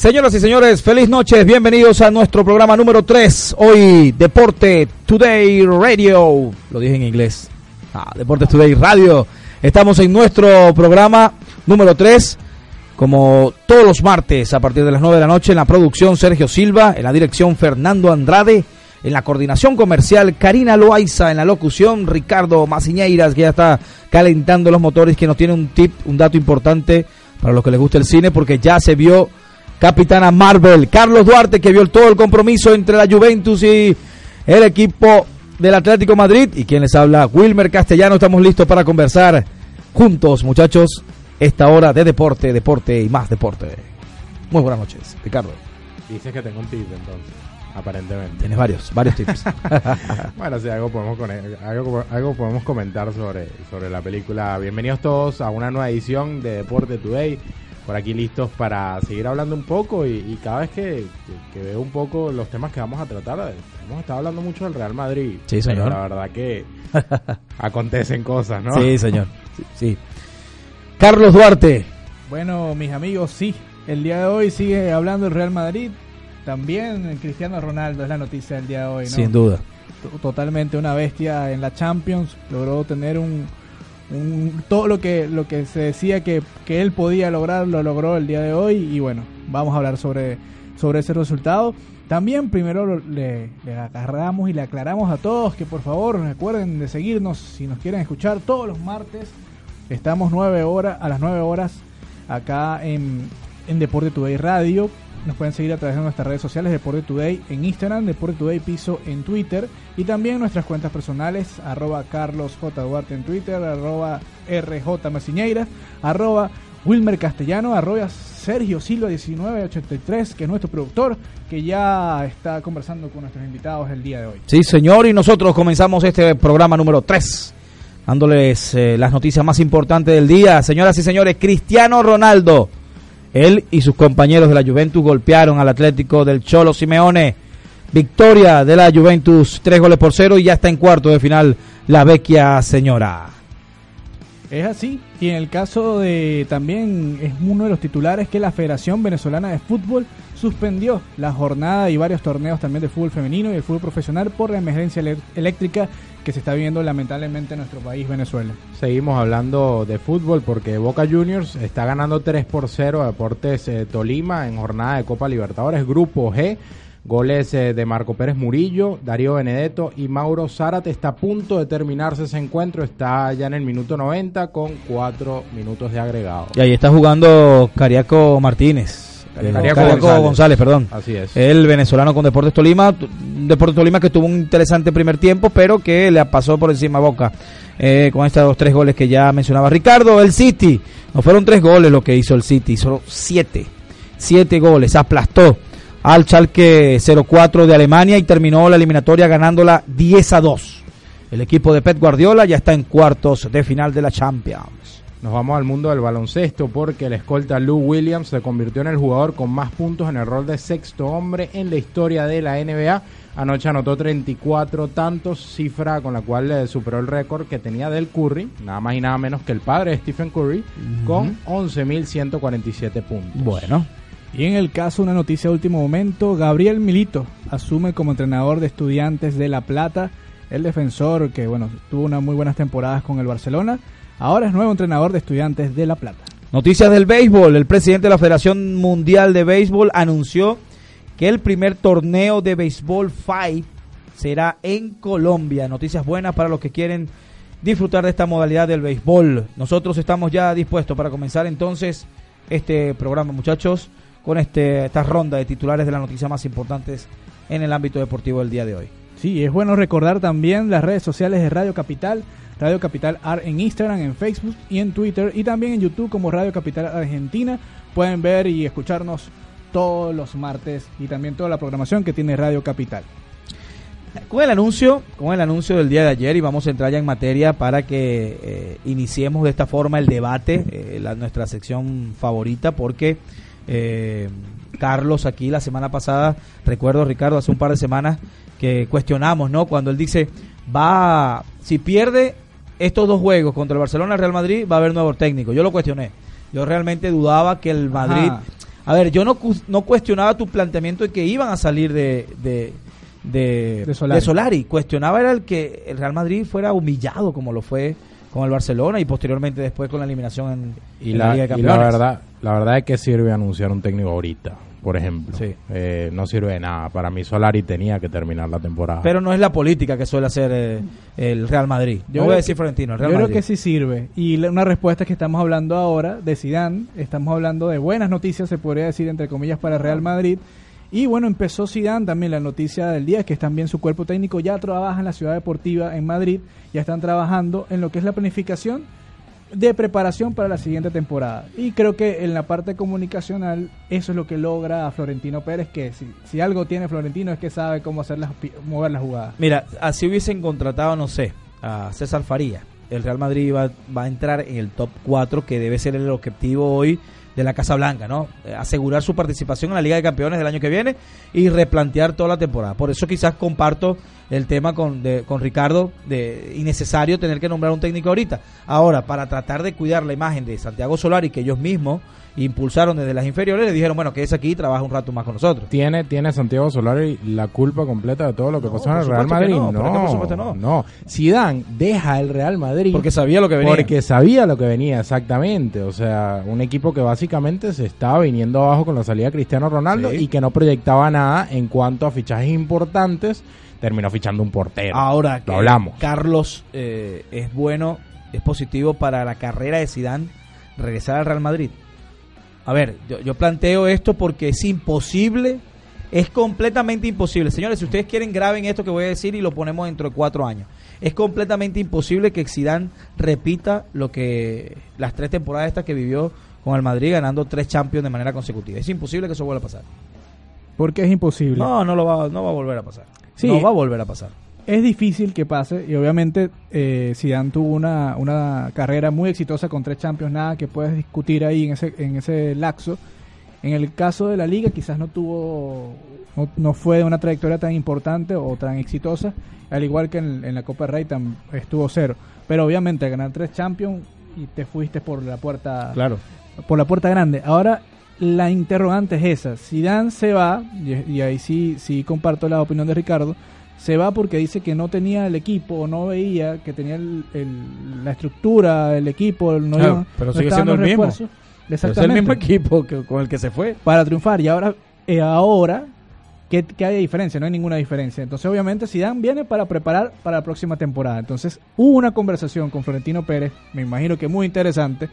Señoras y señores, feliz noche, bienvenidos a nuestro programa número 3. Hoy, Deporte Today Radio. Lo dije en inglés. Ah, Deporte Today Radio. Estamos en nuestro programa número 3. Como todos los martes, a partir de las 9 de la noche, en la producción Sergio Silva, en la dirección Fernando Andrade, en la coordinación comercial Karina Loaiza, en la locución Ricardo Maciñeiras, que ya está calentando los motores, que nos tiene un tip, un dato importante para los que les gusta el cine, porque ya se vio Capitana Marvel, Carlos Duarte, que vio todo el compromiso entre la Juventus y el equipo del Atlético Madrid. Y quien les habla, Wilmer Castellano, estamos listos para conversar juntos, muchachos, esta hora de deporte, deporte y más deporte. Muy buenas noches, Ricardo. Dices que tengo un tip entonces, aparentemente. Tienes varios, varios tips. bueno, sí, algo podemos, algo, algo podemos comentar sobre, sobre la película. Bienvenidos todos a una nueva edición de Deporte Today. Por aquí listos para seguir hablando un poco y, cada vez que, veo un poco los temas que vamos a tratar, hemos estado hablando mucho del Real Madrid. Sí, señor. la verdad que acontecen cosas, ¿no? Sí, señor. sí. Carlos Duarte. Bueno, mis amigos, sí. El día de hoy sigue hablando el Real Madrid. También Cristiano Ronaldo es la noticia del día de hoy, ¿no? Sin duda. Totalmente una bestia en la Champions. Logró tener un, todo lo que lo que se decía que, que, él podía lograr lo logró el día de hoy y bueno vamos a hablar sobre sobre ese resultado también primero le, le, agarramos y le aclaramos a todos que por favor recuerden de seguirnos si nos quieren escuchar todos los martes Estamos nueve horas, a las 9 horas acá en, en Deporte Today Radio. Nos pueden seguir a través de nuestras redes sociales, Deporte Today en Instagram, Deporte Today Piso en Twitter y también nuestras cuentas personales, arroba Carlos J. Duarte en Twitter, arroba RJ Maciñeiras, arroba Wilmer Castellano, arroba Sergio Silva 1983, que es nuestro productor, que ya está conversando con nuestros invitados el día de hoy. Sí, señor, y nosotros comenzamos este programa número 3 dándoles eh, las noticias más importantes del día. Señoras y señores, Cristiano Ronaldo, él y sus compañeros de la Juventus golpearon al Atlético del Cholo Simeone. Victoria de la Juventus, tres goles por cero y ya está en cuarto de final la vecchia señora. Es así, y en el caso de también es uno de los titulares que la Federación Venezolana de Fútbol suspendió la jornada y varios torneos también de fútbol femenino y el fútbol profesional por la emergencia eléctrica que se está viviendo lamentablemente en nuestro país, Venezuela. Seguimos hablando de fútbol porque Boca Juniors está ganando 3 por 0 a Deportes eh, Tolima en jornada de Copa Libertadores, Grupo G. Goles eh, de Marco Pérez Murillo, Darío Benedetto y Mauro Zárate. Está a punto de terminarse ese encuentro. Está ya en el minuto 90 con 4 minutos de agregado. Y ahí está jugando Cariaco Martínez. Cariaco, González. perdón. Así es. El venezolano con Deportes Tolima. Deportes Tolima que tuvo un interesante primer tiempo, pero que le pasó por encima a Boca. Eh, con estos tres goles que ya mencionaba Ricardo. El City. No fueron tres goles lo que hizo el City, solo siete. Siete goles. Aplastó al Schalke 04 de Alemania y terminó la eliminatoria ganándola 10 a 2. El equipo de Pep Guardiola ya está en cuartos de final de la Champions. Nos vamos al mundo del baloncesto porque el escolta Lou Williams se convirtió en el jugador con más puntos en el rol de sexto hombre en la historia de la NBA. Anoche anotó 34 tantos, cifra con la cual le superó el récord que tenía del Curry, nada más y nada menos que el padre de Stephen Curry, con 11.147 puntos. Bueno, y en el caso, una noticia de último momento, Gabriel Milito asume como entrenador de estudiantes de La Plata, el defensor que bueno, tuvo unas muy buenas temporadas con el Barcelona, ahora es nuevo entrenador de estudiantes de La Plata. Noticias del béisbol, el presidente de la Federación Mundial de Béisbol anunció que el primer torneo de béisbol 5 será en Colombia. Noticias buenas para los que quieren disfrutar de esta modalidad del béisbol. Nosotros estamos ya dispuestos para comenzar entonces este programa, muchachos con este, esta ronda de titulares de las noticias más importantes en el ámbito deportivo del día de hoy. Sí, es bueno recordar también las redes sociales de Radio Capital, Radio Capital Art en Instagram, en Facebook y en Twitter y también en YouTube como Radio Capital Argentina. Pueden ver y escucharnos todos los martes y también toda la programación que tiene Radio Capital. Con el anuncio, con el anuncio del día de ayer y vamos a entrar ya en materia para que eh, iniciemos de esta forma el debate, eh, la, nuestra sección favorita, porque eh, Carlos aquí la semana pasada, recuerdo Ricardo, hace un par de semanas que cuestionamos, ¿no? Cuando él dice, va, si pierde estos dos juegos contra el Barcelona y el Real Madrid, va a haber nuevo técnico. Yo lo cuestioné. Yo realmente dudaba que el Madrid... A ver, yo no, cu- no cuestionaba tu planteamiento de que iban a salir de, de, de, De Solari. de Solari. Cuestionaba era el que el Real Madrid fuera humillado como lo fue con el Barcelona y posteriormente después con la eliminación en, Y en la, Liga de y la Campeones. verdad, la verdad es que sirve anunciar un técnico ahorita, por ejemplo. Sí. Eh, no sirve de nada. Para mí Solari tenía que terminar la temporada. Pero no es la política que suele hacer eh, el Real Madrid. Yo Yo voy creo a decir que- Florentino, el Yo Real creo Madrid. que sí sirve. Y la- una respuesta es que estamos hablando ahora de Zidane, estamos hablando de buenas noticias, se podría decir entre comillas, para el Real Madrid. Y bueno, empezó Zidane también, la noticia del día es que también su cuerpo técnico ya trabaja en la ciudad deportiva en Madrid, ya están trabajando en lo que es la planificación de preparación para la siguiente temporada. Y creo que en la parte comunicacional eso es lo que logra a Florentino Pérez, que si, algo tiene Florentino es que sabe cómo hacer las, mover las jugadas. Mira, así hubiesen contratado, no sé, a César Faría. El Real Madrid va, va a entrar en el top 4, que debe ser el objetivo hoy de la Casa Blanca, ¿no? Eh, Asegurar su participación en la Liga de Campeones del año que viene y replantear toda la temporada. Por eso quizás comparto el tema con, de- con Ricardo de innecesario tener que nombrar un técnico ahorita. Ahora, para tratar de cuidar la imagen de Santiago Solari, que ellos mismos impulsaron desde las inferiores, le dijeron, bueno, que es aquí y trabaja un rato más con nosotros. ¿Tiene, ¿Tiene Santiago Solari la culpa completa de todo lo que No, pasó en el Real Madrid? no, que por supuesto no. no. Zidane deja el Real Madrid Porque sabía lo que venía. porque sabía lo que venía exactamente. O sea, un equipo que básicamente se estaba viniendo abajo con la salida de Cristiano Ronaldo Sí. y que no proyectaba nada en cuanto a fichajes importantes. Terminó fichando un portero. Ahora que lo hablamos. Carlos eh, es bueno, es positivo para la carrera de Zidane regresar al Real Madrid. A ver, yo, yo planteo esto porque es imposible, es completamente imposible. Señores, si ustedes quieren graben esto que voy a decir y lo ponemos dentro de cuatro años. Es completamente imposible que Zidane repita lo que las tres temporadas estas que vivió con el Madrid ganando tres Champions de manera consecutiva. Es imposible que eso vuelva a pasar. Porque es imposible. No, no lo va, no va a volver a pasar. Sí. No va a volver a pasar. es difícil que pase y obviamente eh, Zidane tuvo una, una carrera muy exitosa con tres Champions, nada que puedes discutir ahí en ese, en ese laxo. En el caso de la liga quizás no tuvo, no, no fue una trayectoria tan importante o tan exitosa, al igual que en, en la Copa Rey tam- estuvo cero. Pero obviamente ganar tres Champions y te fuiste por la puerta Claro. por la puerta grande. Ahora la interrogante es esa. Zidane se va, y, y ahí sí, sí comparto la opinión de Ricardo, se va porque dice que no tenía el equipo o no veía que tenía el- el- la estructura, el equipo, no Claro, pero no sigue siendo el mismo. refuerzos. Es el Exactamente. mismo equipo que, con el que se fue. Para triunfar. Y ahora, eh, ahora ¿qué, qué hay de diferencia? No hay ninguna diferencia. Entonces, obviamente, Zidane viene para preparar para la próxima temporada. Entonces, hubo una conversación con Florentino Pérez, me imagino que muy interesante,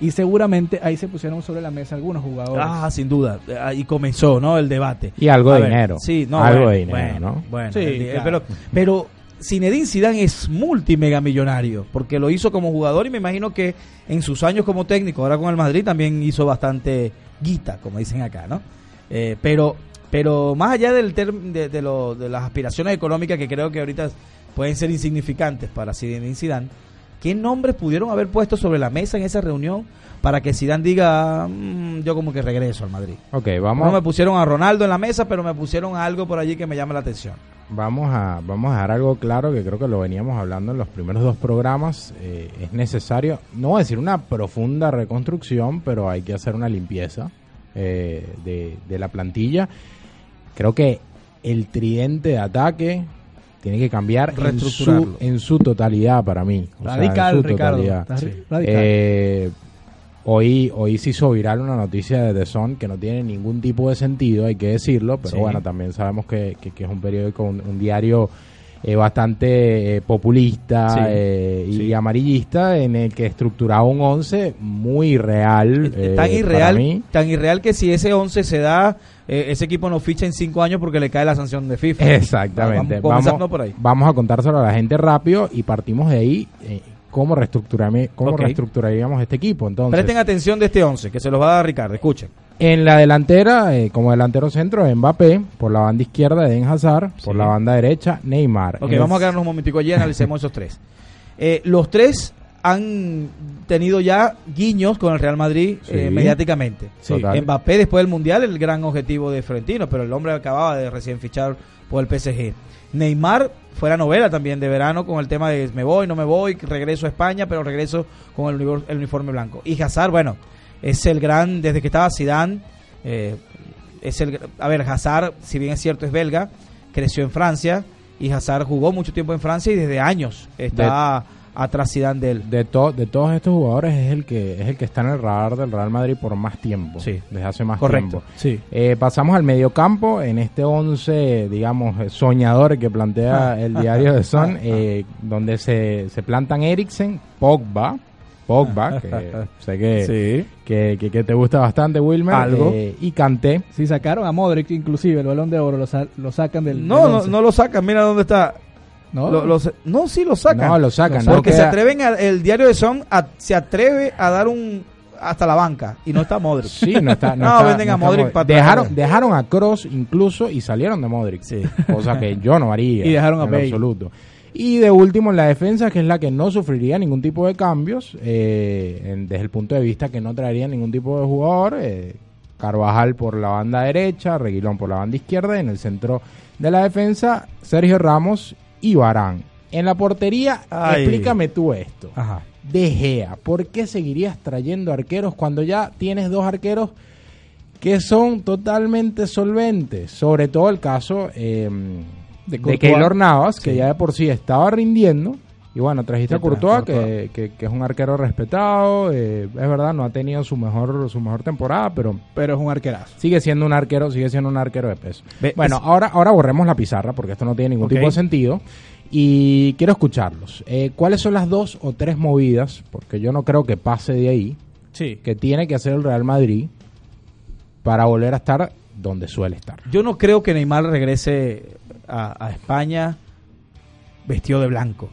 y seguramente ahí se pusieron sobre la mesa algunos jugadores. Ah, sin duda. Ahí comenzó, ¿no? El debate. Y algo A de ver, dinero. Sí, no, Algo bueno, de dinero, bueno, ¿no? Bueno, Sí, el di- claro. pero, pero Zinedine Zidane es multimega millonario porque lo hizo como jugador y me imagino que en sus años como técnico, ahora con el Madrid también hizo bastante guita, como dicen acá, ¿no? Eh, pero, pero más allá del term- de, de lo- de las aspiraciones económicas que creo que ahorita pueden ser insignificantes para Zinedine Zidane, ¿qué nombres pudieron haber puesto sobre la mesa en esa reunión para que Zidane diga, "Mm, yo como que regreso al Madrid? Ok, No vamos, me pusieron a Ronaldo en la mesa, pero me pusieron algo por allí que me llama la atención. vamos, a, vamos a dejar algo claro que creo que lo veníamos hablando en los primeros dos programas. Eh, es necesario, no voy a decir una profunda reconstrucción, pero hay que hacer una limpieza eh, de, de la plantilla. Creo que el tridente de ataque tiene que cambiar en su, Reestructurarlo. en su totalidad para mí. O sea, en radical, su Ricardo. totalidad. Estás Sí. radical. Eh, hoy, hoy se hizo viral una noticia de The Sun que no tiene ningún tipo de sentido, hay que decirlo, pero Sí. bueno, también sabemos que, que- que es un periódico, un, un diario eh, bastante eh, populista Sí. eh, y Sí. amarillista en el que estructuraba un 11 muy real. Es eh, tan para irreal, mí. tan irreal que si ese 11 se da, eh, ese equipo no ficha en 5 años porque le cae la sanción de FIFA. Exactamente. Vamos, por ahí. vamos a contárselo a la gente rápido y partimos de ahí. eh, ¿Cómo, cómo reestructuraríamos este equipo? Entonces, Presten atención de este 11, que se los va a dar Ricardo, escuchen. En la delantera, eh, como delantero centro, Mbappé. Por la banda izquierda, Eden Hazard. Por la banda derecha, Neymar. Ok, En vamos a quedarnos un momentico allí y analicemos esos tres. Eh, los tres han tenido ya guiños con el Real Madrid eh, mediáticamente. Sí. Mbappé después del Mundial, el gran objetivo de Florentino, pero el hombre acababa de recién fichar por el PSG. Neymar fue la novela también de verano con el tema de me voy, no me voy, regreso a España, pero regreso con el, uniforme blanco. Y Hazard, bueno, es el gran, desde que estaba Zidane, Eh, es el, a ver, Hazard, si bien es cierto, es belga, creció en Francia y Hazard jugó mucho tiempo en Francia y desde años está Zidane de él. De, to- de todos estos jugadores es el que es el que está en el radar del Real Madrid por más tiempo. Sí. Desde hace más Correcto. tiempo. Sí. Eh, pasamos al mediocampo en este 11, digamos, eh, soñador que plantea el diario de Son, eh, donde se, se plantan Eriksen, Pogba, Pogba, que sé que, Sí. que, que- que te gusta bastante, Wilmer, Algo. eh, y Kanté. Sí, sacaron a Modric, inclusive el balón de oro, lo, sa- lo sacan del. No, del no, no lo sacan, mira dónde está. ¿No? Lo- lo- no, sí lo sacan. No, lo sacan. No Porque se atreven, a- el diario de Son a- se atreve a dar un hasta la banca y no está Modric. Sí, no está. No, No, está- venden a Modric para dejaron, dejaron a Cross incluso y salieron de Modric. Sí. Cosa que yo no haría. Y dejaron a en absoluto. Y de último en la defensa, que es la que no sufriría ningún tipo de cambios, eh, en- desde el punto de vista que no traería ningún tipo de jugador. eh, Carvajal por la banda derecha, Reguilón por la banda izquierda, y en el centro de la defensa, Sergio Ramos y Barán. En la portería, Ay. explícame tú esto. Ajá. De Gea, ¿por qué seguirías trayendo arqueros cuando ya tienes dos arqueros que son totalmente solventes? Sobre todo el caso eh, de, Courtois. Keylor Navas, que ya de por sí estaba rindiendo. Y bueno, trajiste a Courtois. Que, que- que es un arquero respetado. eh, es verdad, no ha tenido su mejor, su mejor temporada, pero Pero es un arquerazo. sigue siendo un arquero, sigue siendo un arquero de peso. Bueno, es- ahora, ahora borremos la pizarra porque esto no tiene ningún tipo de sentido. Y quiero escucharlos. Eh, ¿Cuáles son las dos o tres movidas? Porque yo no creo que pase de ahí. Sí. Que tiene que hacer el Real Madrid para volver a estar donde suele estar. Yo no creo que Neymar regrese a, a España vestido de blanco.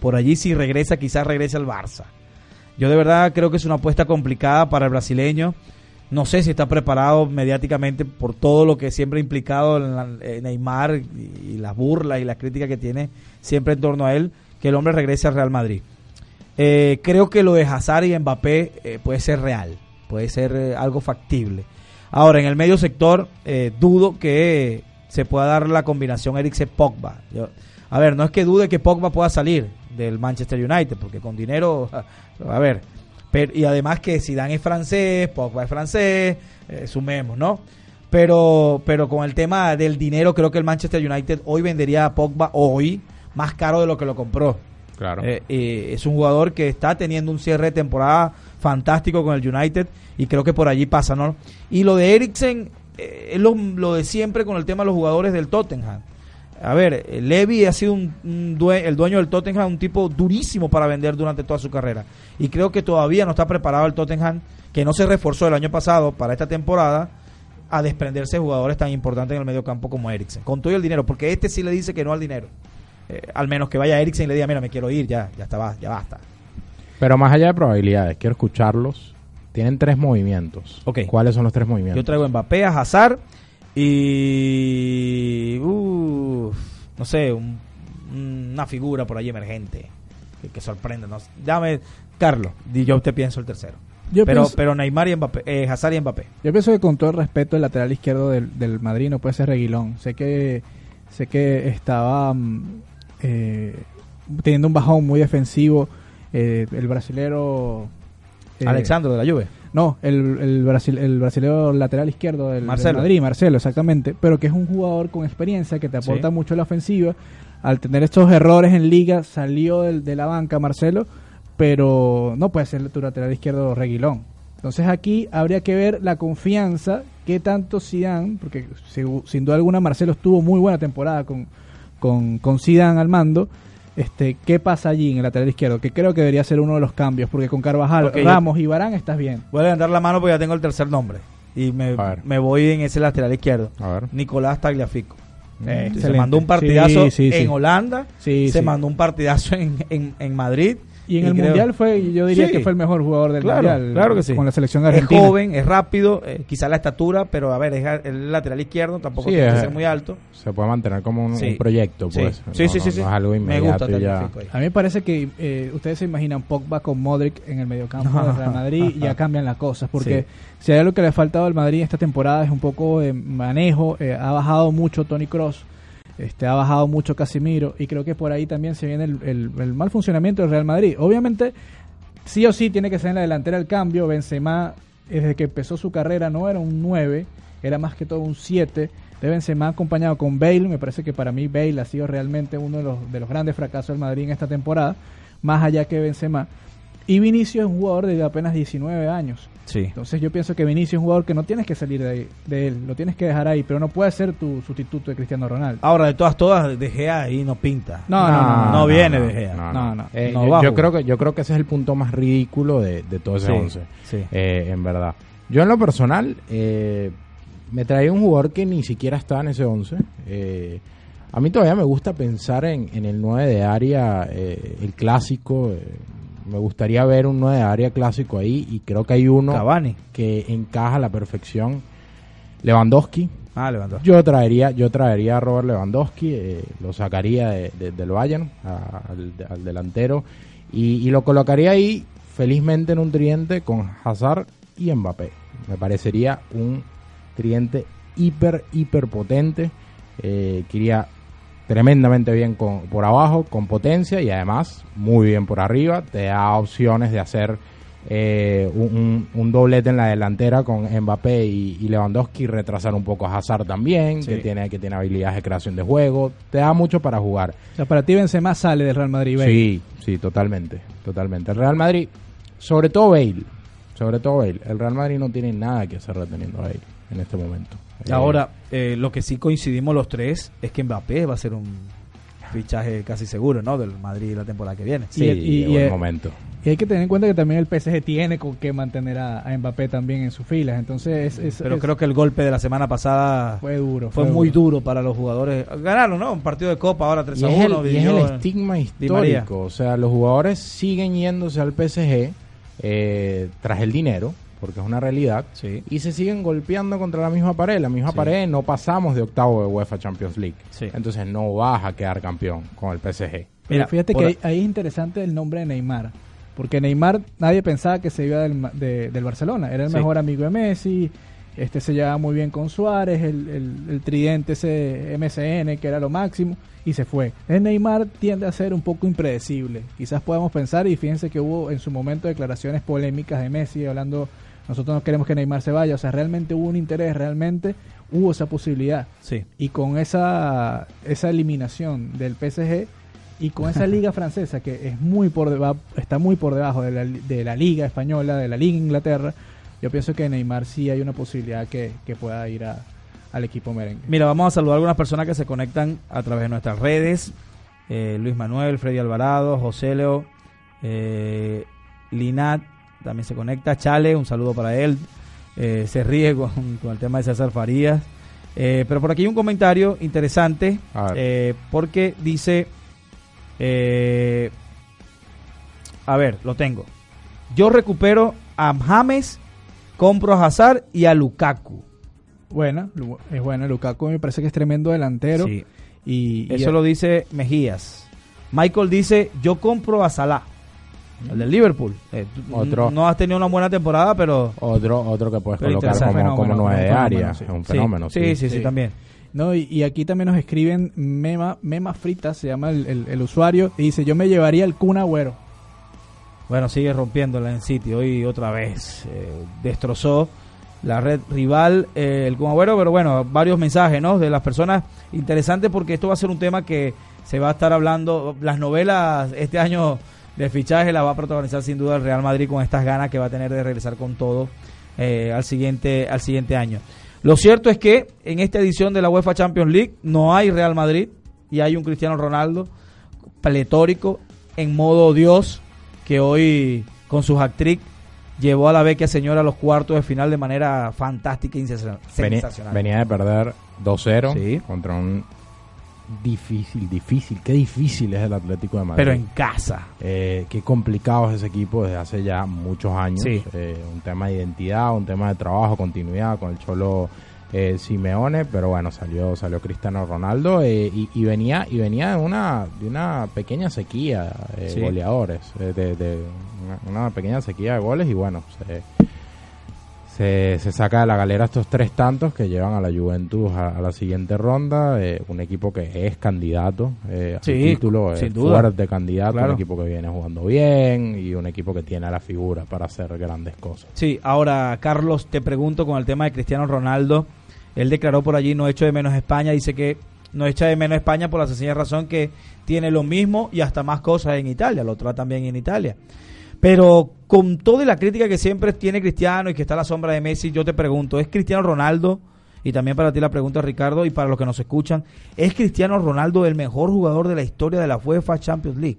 Por allí si regresa, quizás regrese al Barça. Yo de verdad creo que es una apuesta complicada para el brasileño. No sé si está preparado mediáticamente por todo lo que siempre ha implicado en la- Neymar y, las burlas y las críticas que tiene siempre en torno a él, que el hombre regrese al Real Madrid. Eh, creo que lo de Hazard y Mbappé eh, puede ser real, puede ser eh, algo factible. Ahora, en el medio sector, eh, dudo que se pueda dar la combinación Eriksen-Pogba. A ver, no es que dude que Pogba pueda salir del Manchester United, porque con dinero, a ver, pero, y además que Zidane es francés, Pogba es francés, eh, sumemos, ¿no? Pero, pero con el tema del dinero, creo que el Manchester United hoy vendería a Pogba hoy más caro de lo que lo compró. Claro. Eh, eh, es un jugador que está teniendo un cierre de temporada fantástico con el United y creo que por allí pasa, ¿no? Y lo de Eriksen es lo, lo de siempre con el tema de los jugadores del Tottenham. A ver, eh, Levy ha sido un, un due- el dueño del Tottenham, un tipo durísimo para vender durante toda su carrera. Y creo que todavía no está preparado el Tottenham, que no se reforzó el año pasado para esta temporada, a desprenderse de jugadores tan importantes en el medio campo como Eriksen. Con todo el dinero, porque este sí le dice que no al dinero. Eh, al menos que vaya Eriksen y le diga, mira, me quiero ir, ya, ya está, ya basta. Pero más allá de probabilidades, quiero escucharlos. Tienen tres movimientos. ¿Cuáles son los tres movimientos? Yo traigo Mbappé, a Hazard y... uf, no sé, un- una figura por ahí emergente que, que sorprende. ¿no? Dame, Carlos, y yo te pienso el tercero. Yo pero, pienso- pero Neymar y Mbappé, eh, Hazard y Mbappé. Yo pienso que con todo el respeto el lateral izquierdo del, del Madrid no puede ser Reguilón. Sé que sé que estaba mm, eh, teniendo un bajón muy defensivo eh, el brasilero eh, Alexandro de la Juve. No, el, el, brasil, el brasilero lateral izquierdo del, del Marcelo. Madrid, Marcelo, exactamente. Pero que es un jugador con experiencia que te aporta Sí. mucho a la ofensiva. Al tener estos errores en liga, salió del- de la banca Marcelo, pero no puede ser tu lateral izquierdo Reguilón. Entonces aquí habría que ver la confianza que tanto Zidane, porque sin duda alguna Marcelo estuvo muy buena temporada con, con, con Zidane al mando. Este, ¿Qué pasa allí en el lateral izquierdo? Que creo que debería ser uno de los cambios, porque con Carvajal, Ramos y Barán estás bien. Voy a levantar la mano porque ya tengo el tercer nombre. Y me, me voy en ese lateral izquierdo. A ver. Nicolás Tagliafico. Eh, se mandó un partidazo Sí, sí, sí. en Holanda. Sí, se sí. mandó un partidazo en, en, en Madrid. Y en el creo- Mundial fue, yo diría Sí. que fue el mejor jugador del Claro, Mundial. claro que sí. Con la selección Es argentina. joven, es rápido, eh, quizá la estatura, pero a ver, es el lateral izquierdo, tampoco Sí, tiene que es- ser muy alto. Se puede mantener como un, Sí. un proyecto, pues. Sí, No, sí, no- sí, sí. no es algo Me inmediato gusta y ya. Tagliafico ahí. A mí me parece que eh, ustedes se imaginan Pogba con Modric en el mediocampo del Real Madrid y ya cambian las cosas. Porque si hay algo que le ha faltado al Madrid esta temporada es un poco de manejo. eh, ha bajado mucho Tony Cross. Este, ha bajado mucho Casimiro y creo que por ahí también se viene el, el- mal funcionamiento del Real Madrid. Obviamente, sí o sí tiene que ser en la delantera el cambio. Benzema desde que empezó su carrera no era un 9, era más que todo un 7. De Benzema acompañado con Bale, me parece que para mí Bale ha sido realmente uno de los, de los grandes fracasos del Madrid en esta temporada, más allá que Benzema. Y Vinicius es un jugador de apenas 19 años. Sí. Entonces yo pienso que Vinicius es un jugador que no tienes que salir de, ahí- de él, lo tienes que dejar ahí, pero no puede ser tu sustituto de Cristiano Ronaldo. Ahora, de todas, todas, De Gea ahí no pinta. No, no, no, no. no viene De Gea. No, no. Eh, No yo, creo que yo creo que ese es el punto más ridículo de, de todo ese Sí, once. sí. Eh, en verdad. Yo en lo personal eh, me traía un jugador que ni siquiera estaba en ese 11. Eh, a mí todavía me gusta pensar en, en el 9 de área, eh, el clásico. Me gustaría ver un 9 de área clásico ahí y creo que hay uno Cavani. que encaja a la perfección. Lewandowski. Ah, levantó. Yo traería, yo traería a Robert Lewandowski, eh, lo sacaría de- de- del Bayern a- al, al delantero y, y lo colocaría ahí felizmente en un tridente con Hazard y Mbappé. Me parecería un tridente hiper, hiper potente, eh, que iría tremendamente bien con, por abajo, con potencia y además muy bien por arriba. Te da opciones de hacer eh, un, un- doblete en la delantera con Mbappé y, y Lewandowski, retrasar un poco a Hazard también, Sí. que tiene que tiene habilidades de creación de juego. Te da mucho para jugar. O sea, para ti Benzema sale del Real Madrid. Bale. Sí, sí, totalmente, totalmente. El Real Madrid, sobre todo Bale, sobre todo Bale, el Real Madrid no tiene nada que hacer reteniendo a Bale en este momento. Eh, Ahora, eh, lo que sí coincidimos los tres es que Mbappé va a ser un fichaje casi seguro, ¿no? Del Madrid la temporada que viene. sí, y- y- momento. Y hay que tener en cuenta que también el PSG tiene con que mantener a, a Mbappé también en sus filas. Entonces, es, es- Pero es- creo que el golpe de la semana pasada fue duro. fue muy duro para los jugadores. Ganaron, ¿no? Un partido de Copa ahora 3 Y a es, 1. el, y es el estigma histórico. O sea, los jugadores siguen yéndose al PSG eh, tras el dinero, porque es una realidad, Sí, y se siguen golpeando contra la misma pared. La misma Sí. pared no pasamos de octavo de UEFA Champions League. sí. Entonces no vas a quedar campeón con el PSG. Pero Mira, fíjate por- que ahí, ahí es interesante el nombre de Neymar. Porque Neymar nadie pensaba que se iba del, de- del Barcelona. Era el Sí. mejor amigo de Messi. Este se llevaba muy bien con Suárez, el, el- el tridente ese MSN que era lo máximo y se fue. El Neymar tiende a ser un poco impredecible. Quizás podamos pensar y fíjense que hubo en su momento declaraciones polémicas de Messi hablando nosotros no queremos que Neymar se vaya, o sea, realmente hubo un interés, realmente hubo esa posibilidad. Sí. Y con esa, esa eliminación del PSG y con esa liga francesa que es muy por deba- está muy por debajo de la, de la liga española, de la liga Inglaterra, yo pienso que Neymar sí hay una posibilidad que, que pueda ir a- al equipo merengue. Mira, vamos a saludar a algunas personas que se conectan a través de nuestras redes. Eh, Luis Manuel, Freddy Alvarado, José Leo, eh, Linat también se conecta. Chale, un saludo para él. Eh, se ríe con, con el tema de César Farías. Eh, pero por aquí hay un comentario interesante eh, porque dice, eh, a ver, lo tengo. Yo recupero a James, compro a Hazard y a Lukaku. Bueno, Lu- es bueno, Lukaku me parece que es tremendo delantero. Sí. Y, y- Eso lo dice Mejías. Michael dice, yo compro a Salah, el del Liverpool. Eh, Otro. No has tenido una buena temporada, pero... Otro, otro que puedes colocar como, como Fenómeno, nueve de área. Es un Sí, fenómeno. Sí, sí, sí, sí. también. No, y, y aquí también nos escriben Mema, Mema Frita, se llama el, el- el usuario, y dice, yo me llevaría el Kun Agüero. Bueno, sigue rompiéndola en City. Hoy otra vez eh, destrozó la red rival, eh, el Kun Agüero, pero bueno, varios mensajes, ¿no? De las personas interesantes porque esto va a ser un tema que se va a estar hablando. Las novelas este año de fichaje la va a protagonizar sin duda el Real Madrid con estas ganas que va a tener de regresar con todo eh, al siguiente al siguiente año. Lo cierto es que en esta edición de la UEFA Champions League no hay Real Madrid y hay un Cristiano Ronaldo pletórico en modo Dios que hoy con su hat-trick llevó a la vecchia señora a los cuartos de final de manera fantástica y Venía, sensacional. venía de perder 2-0 Sí. contra un difícil, difícil, qué difícil es el Atlético de Madrid. pero en casa. Eh, qué complicado es ese equipo desde hace ya muchos años. Sí. Eh, un tema de identidad, un tema de trabajo, continuidad con el Cholo eh, Simeone, pero bueno, salió salió Cristiano Ronaldo eh, y, y venía y venía de una de una pequeña sequía de Sí. goleadores, eh, de, de una, una pequeña sequía de goles y bueno, se, se, se saca de la galera estos tres tantos que llevan a la Juventus a, a la siguiente ronda. eh, un equipo que es candidato eh, al Sí, título, sin es fuerte candidato, Claro. un equipo que viene jugando bien y un equipo que tiene la figura para hacer grandes cosas. Sí, ahora Carlos, te pregunto con el tema de Cristiano Ronaldo. Él declaró por allí, no echo de menos España, dice que no echa de menos España por la sencilla razón que tiene lo mismo y hasta más cosas en Italia, lo tratan bien en Italia. Pero con toda la crítica que siempre tiene Cristiano y que está a la sombra de Messi, yo te pregunto, ¿es Cristiano Ronaldo? Y también para ti la pregunta, Ricardo, y para los que nos escuchan, ¿es Cristiano Ronaldo el mejor jugador de la historia de la UEFA Champions League?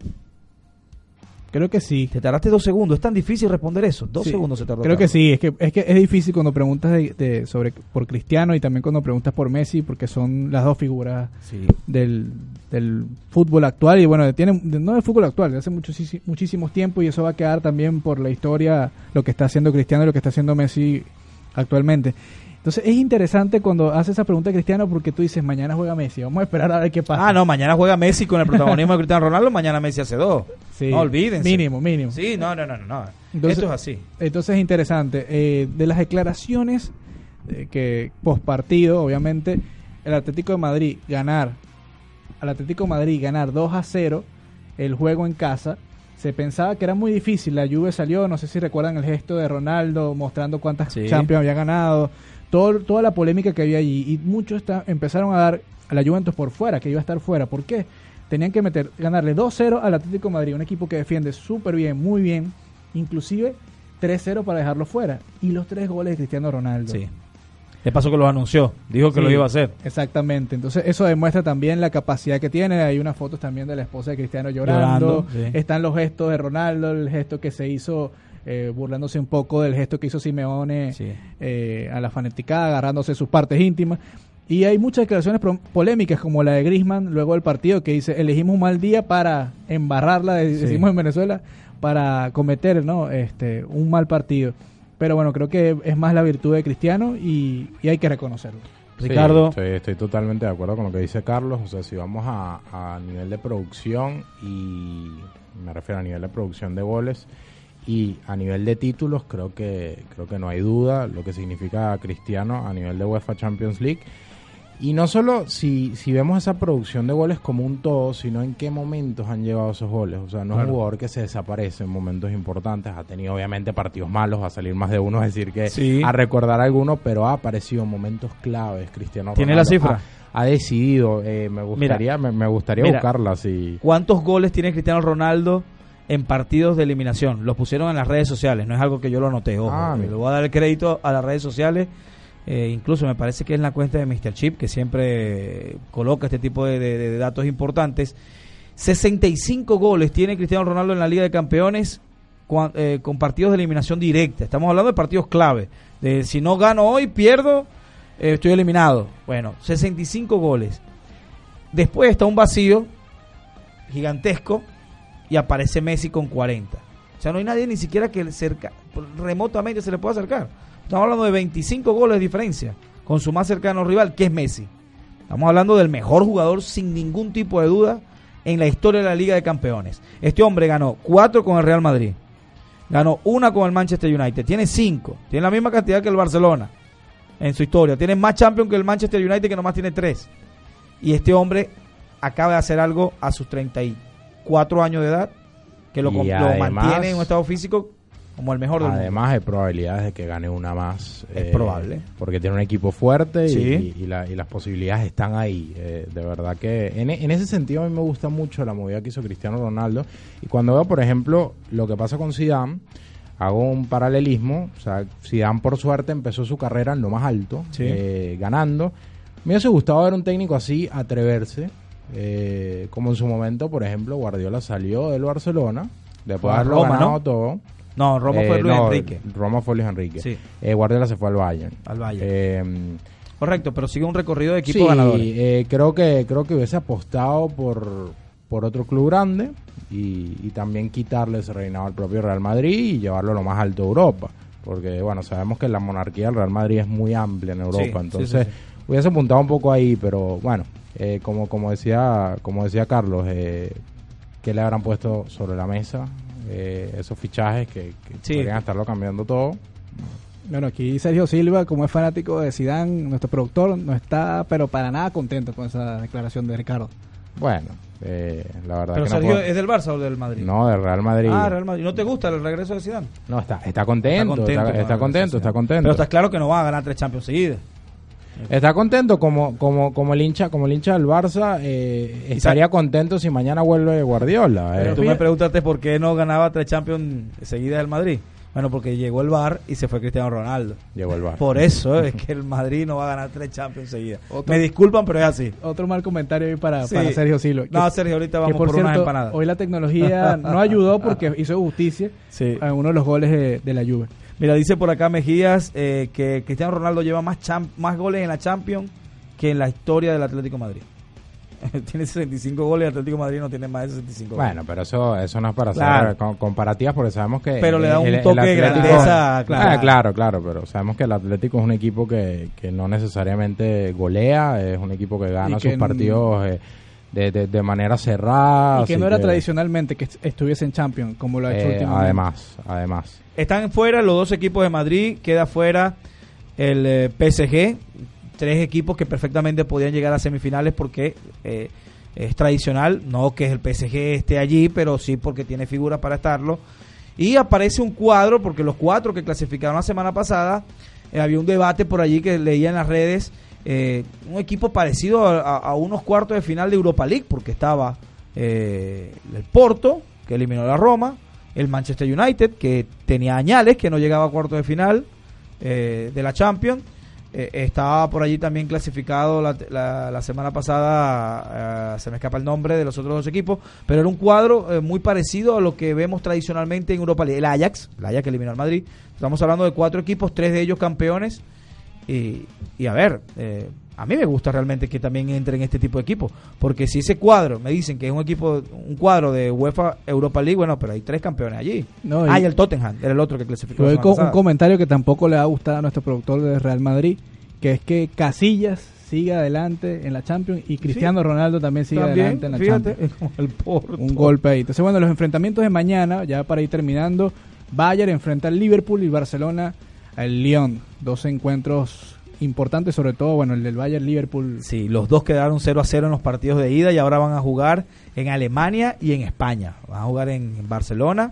Creo que sí. Te tardaste dos segundos, es tan difícil responder eso. Dos Sí, segundos se tardó. Creo que sí, es que, es que es difícil cuando preguntas de, de- sobre por Cristiano y también cuando preguntas por Messi, porque son las dos figuras Sí. del, del fútbol actual y bueno, tienen, no del fútbol actual, de hace muchos, muchísimos tiempos y eso va a quedar también por la historia, lo que está haciendo Cristiano y lo que está haciendo Messi actualmente. Entonces es interesante cuando hace esa pregunta Cristiano porque tú dices, mañana juega Messi, vamos a esperar a ver qué pasa. Ah, no, mañana juega Messi con el protagonismo de Cristiano Ronaldo, mañana Messi hace dos. Sí, No olvídense. Mínimo, mínimo. Sí, no, no, no, no. no. Entonces- Esto es así. Entonces es interesante. Eh, de las declaraciones eh, que post partido, obviamente, el Atlético de Madrid ganar, al Atlético de Madrid ganar 2 a 0 el juego en casa, se pensaba que era muy difícil. La Juve salió, no sé si recuerdan el gesto de Ronaldo mostrando cuántas Sí. Champions había ganado, todo, toda la polémica que había allí. Y muchos está- empezaron a dar a la Juventus por fuera, que iba a estar fuera. ¿Por qué? Tenían que meter, ganarle 2-0 al Atlético de Madrid, un equipo que defiende súper bien, muy bien, inclusive 3-0 para dejarlo fuera. Y los tres goles de Cristiano Ronaldo. Sí. De paso que los anunció. Dijo que Sí, lo iba a hacer. Exactamente. Entonces, eso demuestra también la capacidad que tiene. Hay unas fotos también de la esposa de Cristiano llorando. Llorando, sí. Están los gestos de Ronaldo, el gesto que se hizo, eh, burlándose un poco del gesto que hizo Simeone Sí. eh, a la fanaticada, agarrándose sus partes íntimas. Y hay muchas declaraciones pro- polémicas, como la de Grisman luego del partido, que dice: elegimos un mal día para embarrarla, Sí. decimos en Venezuela, para cometer ¿no? este, un mal partido. Pero bueno, creo que es más la virtud de Cristiano y, y hay que reconocerlo. Sí, Ricardo. estoy, estoy totalmente de acuerdo con lo que dice Carlos. O sea, si vamos a, a nivel de producción y me refiero a nivel de producción de goles y a nivel de títulos, creo que creo que no hay duda lo que significa Cristiano a nivel de UEFA Champions League. Y no solo si, si vemos esa producción de goles como un todo, sino en qué momentos han llegado esos goles. O sea, no es un jugador que se desaparece en momentos importantes. Ha tenido obviamente partidos malos, va a salir más de uno, es decir, que Sí. a recordar alguno, pero ha aparecido en momentos claves Cristiano ¿Tiene la Ronaldo. cifra? Ha, ha decidido, eh, me gustaría, me, me gustaría Mira. buscarla si... ¿Cuántos goles tiene Cristiano Ronaldo en partidos de eliminación? Los pusieron en las redes sociales, no es algo que yo lo anoté. Ojo, Ah, le voy a dar el crédito a las redes sociales. eh, incluso me parece que es la cuenta de Mr. Chip que siempre coloca este tipo de, de- de datos importantes. 65 goles tiene Cristiano Ronaldo en la Liga de Campeones eh, con partidos de eliminación directa. Estamos hablando de partidos clave. De si no gano hoy, pierdo, eh, estoy eliminado. Bueno, 65 goles. Después está un vacío gigantesco y aparece Messi con 40. O sea, no hay nadie ni siquiera que cerca, remotamente se le pueda acercar. Estamos hablando de 25 goles de diferencia con su más cercano rival, que es Messi. Estamos hablando del mejor jugador sin ningún tipo de duda en la historia de la Liga de Campeones. Este hombre ganó 4 con el Real Madrid. Ganó una con el Manchester United. Tiene 5. Tiene la misma cantidad que el Barcelona en su historia. Tiene más Champions que el Manchester United que nomás tiene 3. Y este hombre acaba de hacer algo a sus 34 años de edad que lo, lo además- mantiene en un estado físico como el mejor del mundo. Además hay probabilidades de que gane una más. eh, Es probable. Porque tiene un equipo fuerte y, Sí. y- y la- y las posibilidades están ahí. eh, de verdad que en, e- en ese sentido a mí me gusta mucho la movida que hizo Cristiano Ronaldo. Y cuando veo, por ejemplo, lo que pasa con Zidane, hago un paralelismo. O sea, Zidane por suerte empezó su carrera en lo más alto, Sí. eh, ganando. Me hubiese gustado ver un técnico así atreverse. Eh, como en su momento, por ejemplo, Guardiola salió del Barcelona. Después Fue de haberlo Roma, ganado ¿no? todo. No, Roma fue Eh, Luis no, Enrique. Roma fue Luis Enrique. Sí. Eh, Guardiola se fue al Bayern. Al Bayern. Eh, Correcto, pero sigue un recorrido de equipo sí, ganador. eh, creo que creo que hubiese apostado por, por otro club grande y, y también quitarle ese reinado al propio Real Madrid y llevarlo a lo más alto de Europa. Porque, bueno, sabemos que la monarquía del Real Madrid es muy amplia en Europa. Sí, entonces, hubiese apuntado un poco ahí, pero bueno, eh, como, como, decía, como decía Carlos, eh, que le habrán puesto sobre la mesa eh, esos fichajes que, que Sí. podrían estarlo cambiando todo. Bueno, aquí Sergio Silva, como es fanático de Zidane, nuestro productor, no está, pero para nada contento con esa declaración de Ricardo. Bueno, eh, la verdad Pero que no Sergio, puedo- ¿es del Barça o del Madrid? No, del Real Madrid. Ah, Real Madrid. ¿No te gusta el regreso de Zidane? No, está, está contento, está, está contento, está Zidane. contento. Pero está claro que no va a ganar tres Champions seguidas. Está contento como, como, como el hincha, como el hincha del Barça, eh, estaría contento si mañana vuelve Guardiola. Pero eh. tú me preguntaste por qué no ganaba tres Champions seguidas del Madrid. Bueno, porque llegó el VAR y se fue Cristiano Ronaldo. Llegó el Barça. Por eso es que el Madrid no va a ganar tres Champions seguidas. Otro- Me disculpan, pero es así. Otro mal comentario ahí para, Sí. para Sergio Silva. No, Sergio, ahorita que vamos por por, unas cierto, empanadas. hoy la tecnología no ayudó porque hizo justicia Sí. a uno de los goles de, de la Juve. Mira, dice por acá Mejías eh, que Cristiano Ronaldo lleva más, cham- más goles en la Champions que en la historia del Atlético de Madrid. tiene 65 goles y el Atlético de Madrid no tiene más de 65 goles. Bueno, pero eso, eso no es para Claro. hacer con- comparativas porque sabemos que... Pero le da un el- el toque de grandeza, Ah, claro. claro, claro, pero sabemos que el Atlético es un equipo que, que no necesariamente golea, es un equipo que gana que sus partidos eh, de, de, de manera cerrada. y que no era tradicionalmente que est- estuviese en Champions, como lo ha hecho eh, últimamente. además, además. Están fuera los dos equipos de Madrid, queda fuera el eh, PSG, tres equipos que perfectamente podían llegar a semifinales porque eh, es tradicional, no que el PSG esté allí, pero sí porque tiene figuras para estarlo. Y aparece un cuadro, porque los cuatro que clasificaron la semana pasada, eh, había un debate por allí que leía en las redes, eh, un equipo parecido a, unos cuartos de final de Europa League, porque estaba eh, el Porto, que eliminó a la Roma, el Manchester United, que tenía añales, que no llegaba a cuartos de final eh, de la Champions. Eh, estaba por allí también clasificado la, la- la semana pasada, eh, se me escapa el nombre de los otros dos equipos, pero era un cuadro muy parecido a lo que vemos tradicionalmente en Europa League. El Ajax, el Ajax que eliminó al Madrid. Estamos hablando de cuatro equipos, tres de ellos campeones. Y, y a ver, eh, a mí me gusta realmente que también entre en este tipo de equipos, porque si ese cuadro me dicen que es un equipo, un cuadro de UEFA Europa League, bueno, pero hay tres campeones allí. No, y- ah, y el Tottenham, era el otro que clasificó. Con un comentario que tampoco le ha gustado a nuestro productor de Real Madrid, que es que Casillas siga adelante en la Champions y Cristiano Ronaldo también sigue También, adelante en la fíjate, Champions. el Porto. Un golpe ahí. Entonces, bueno, los enfrentamientos de mañana, ya para ir terminando, Bayern enfrenta al Liverpool y Barcelona al Lyon. Dos encuentros importantes, sobre todo, bueno, el del Bayern Liverpool. Sí, los dos quedaron 0 a 0 en los partidos de ida y ahora van a jugar en Alemania y en España. Van a jugar en Barcelona,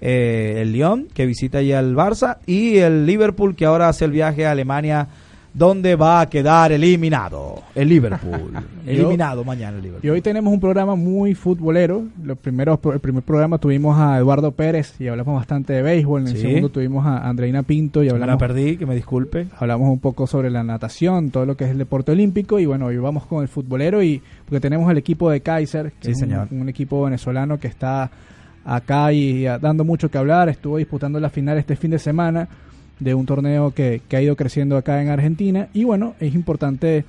eh, el Lyon, que visita ya el Barça, y el Liverpool, que ahora hace el viaje a Alemania, donde va a quedar eliminado. El Liverpool. Eliminado mañana el Liverpool. Y hoy tenemos un programa muy futbolero. Los primeros, el primer programa tuvimos a Eduardo Pérez y hablamos bastante de béisbol. En el Sí. segundo tuvimos a Andreina Pinto y Me la hablamos perdí, que me disculpe. hablamos un poco sobre la natación, todo lo que es el deporte olímpico y bueno, hoy vamos con el futbolero y porque tenemos el equipo de Kaiser, que Sí, es un- señor. Un, equipo venezolano que está acá y dando mucho que hablar, estuvo disputando la final este fin de semana de un torneo que, que ha ido creciendo acá en Argentina y bueno, es importante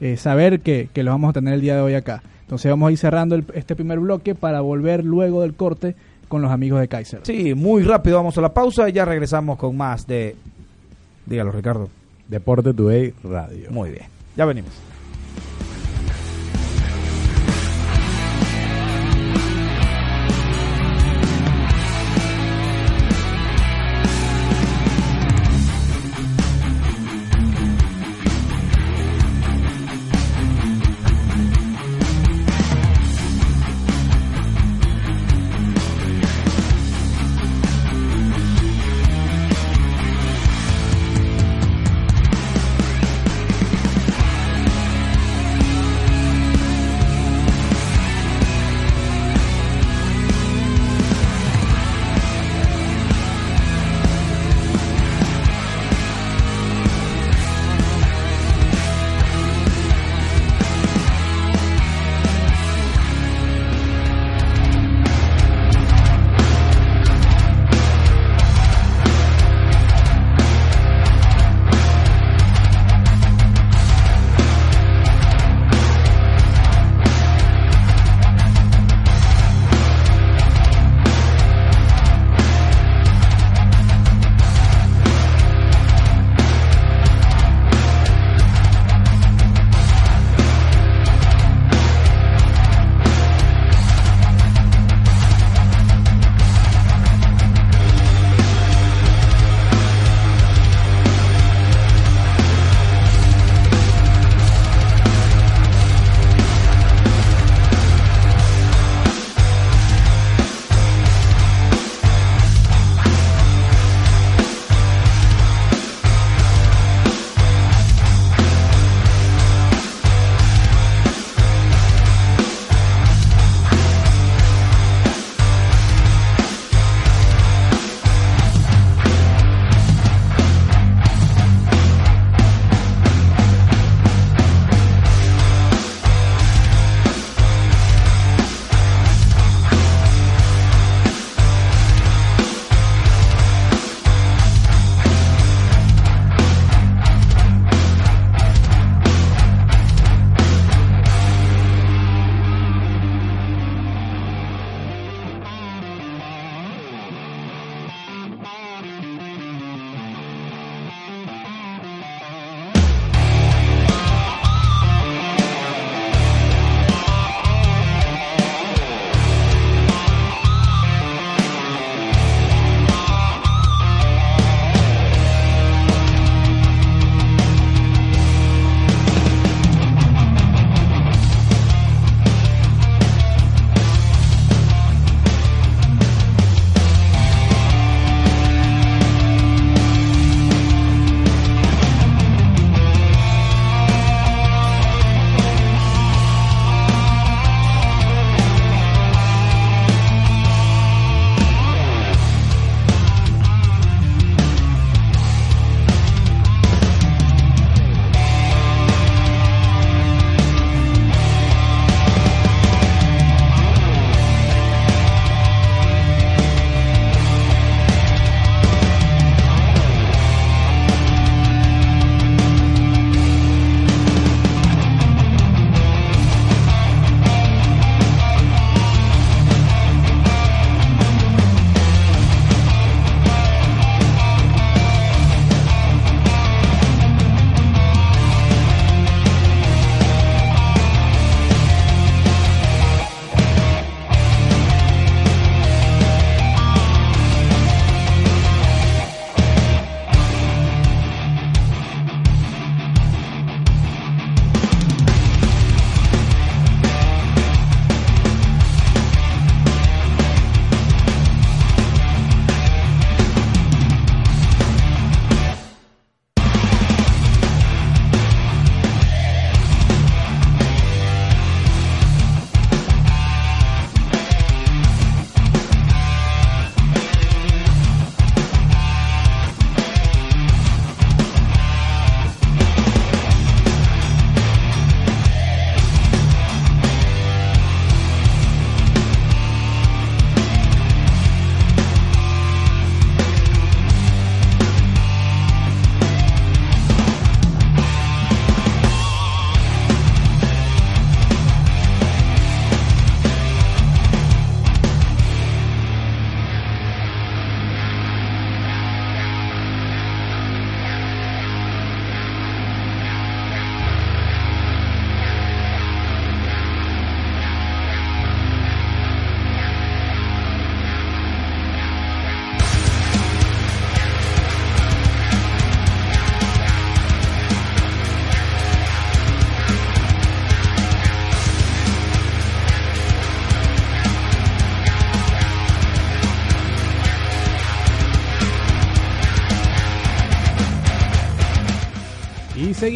eh, saber que, que lo vamos a tener el día de hoy acá. Entonces vamos a ir cerrando el- este primer bloque para volver luego del corte con los amigos de Kaiser. Sí, muy rápido vamos a la pausa y ya regresamos con más de... Dígalo, Ricardo. Deporte Today Radio. Muy bien. Ya venimos.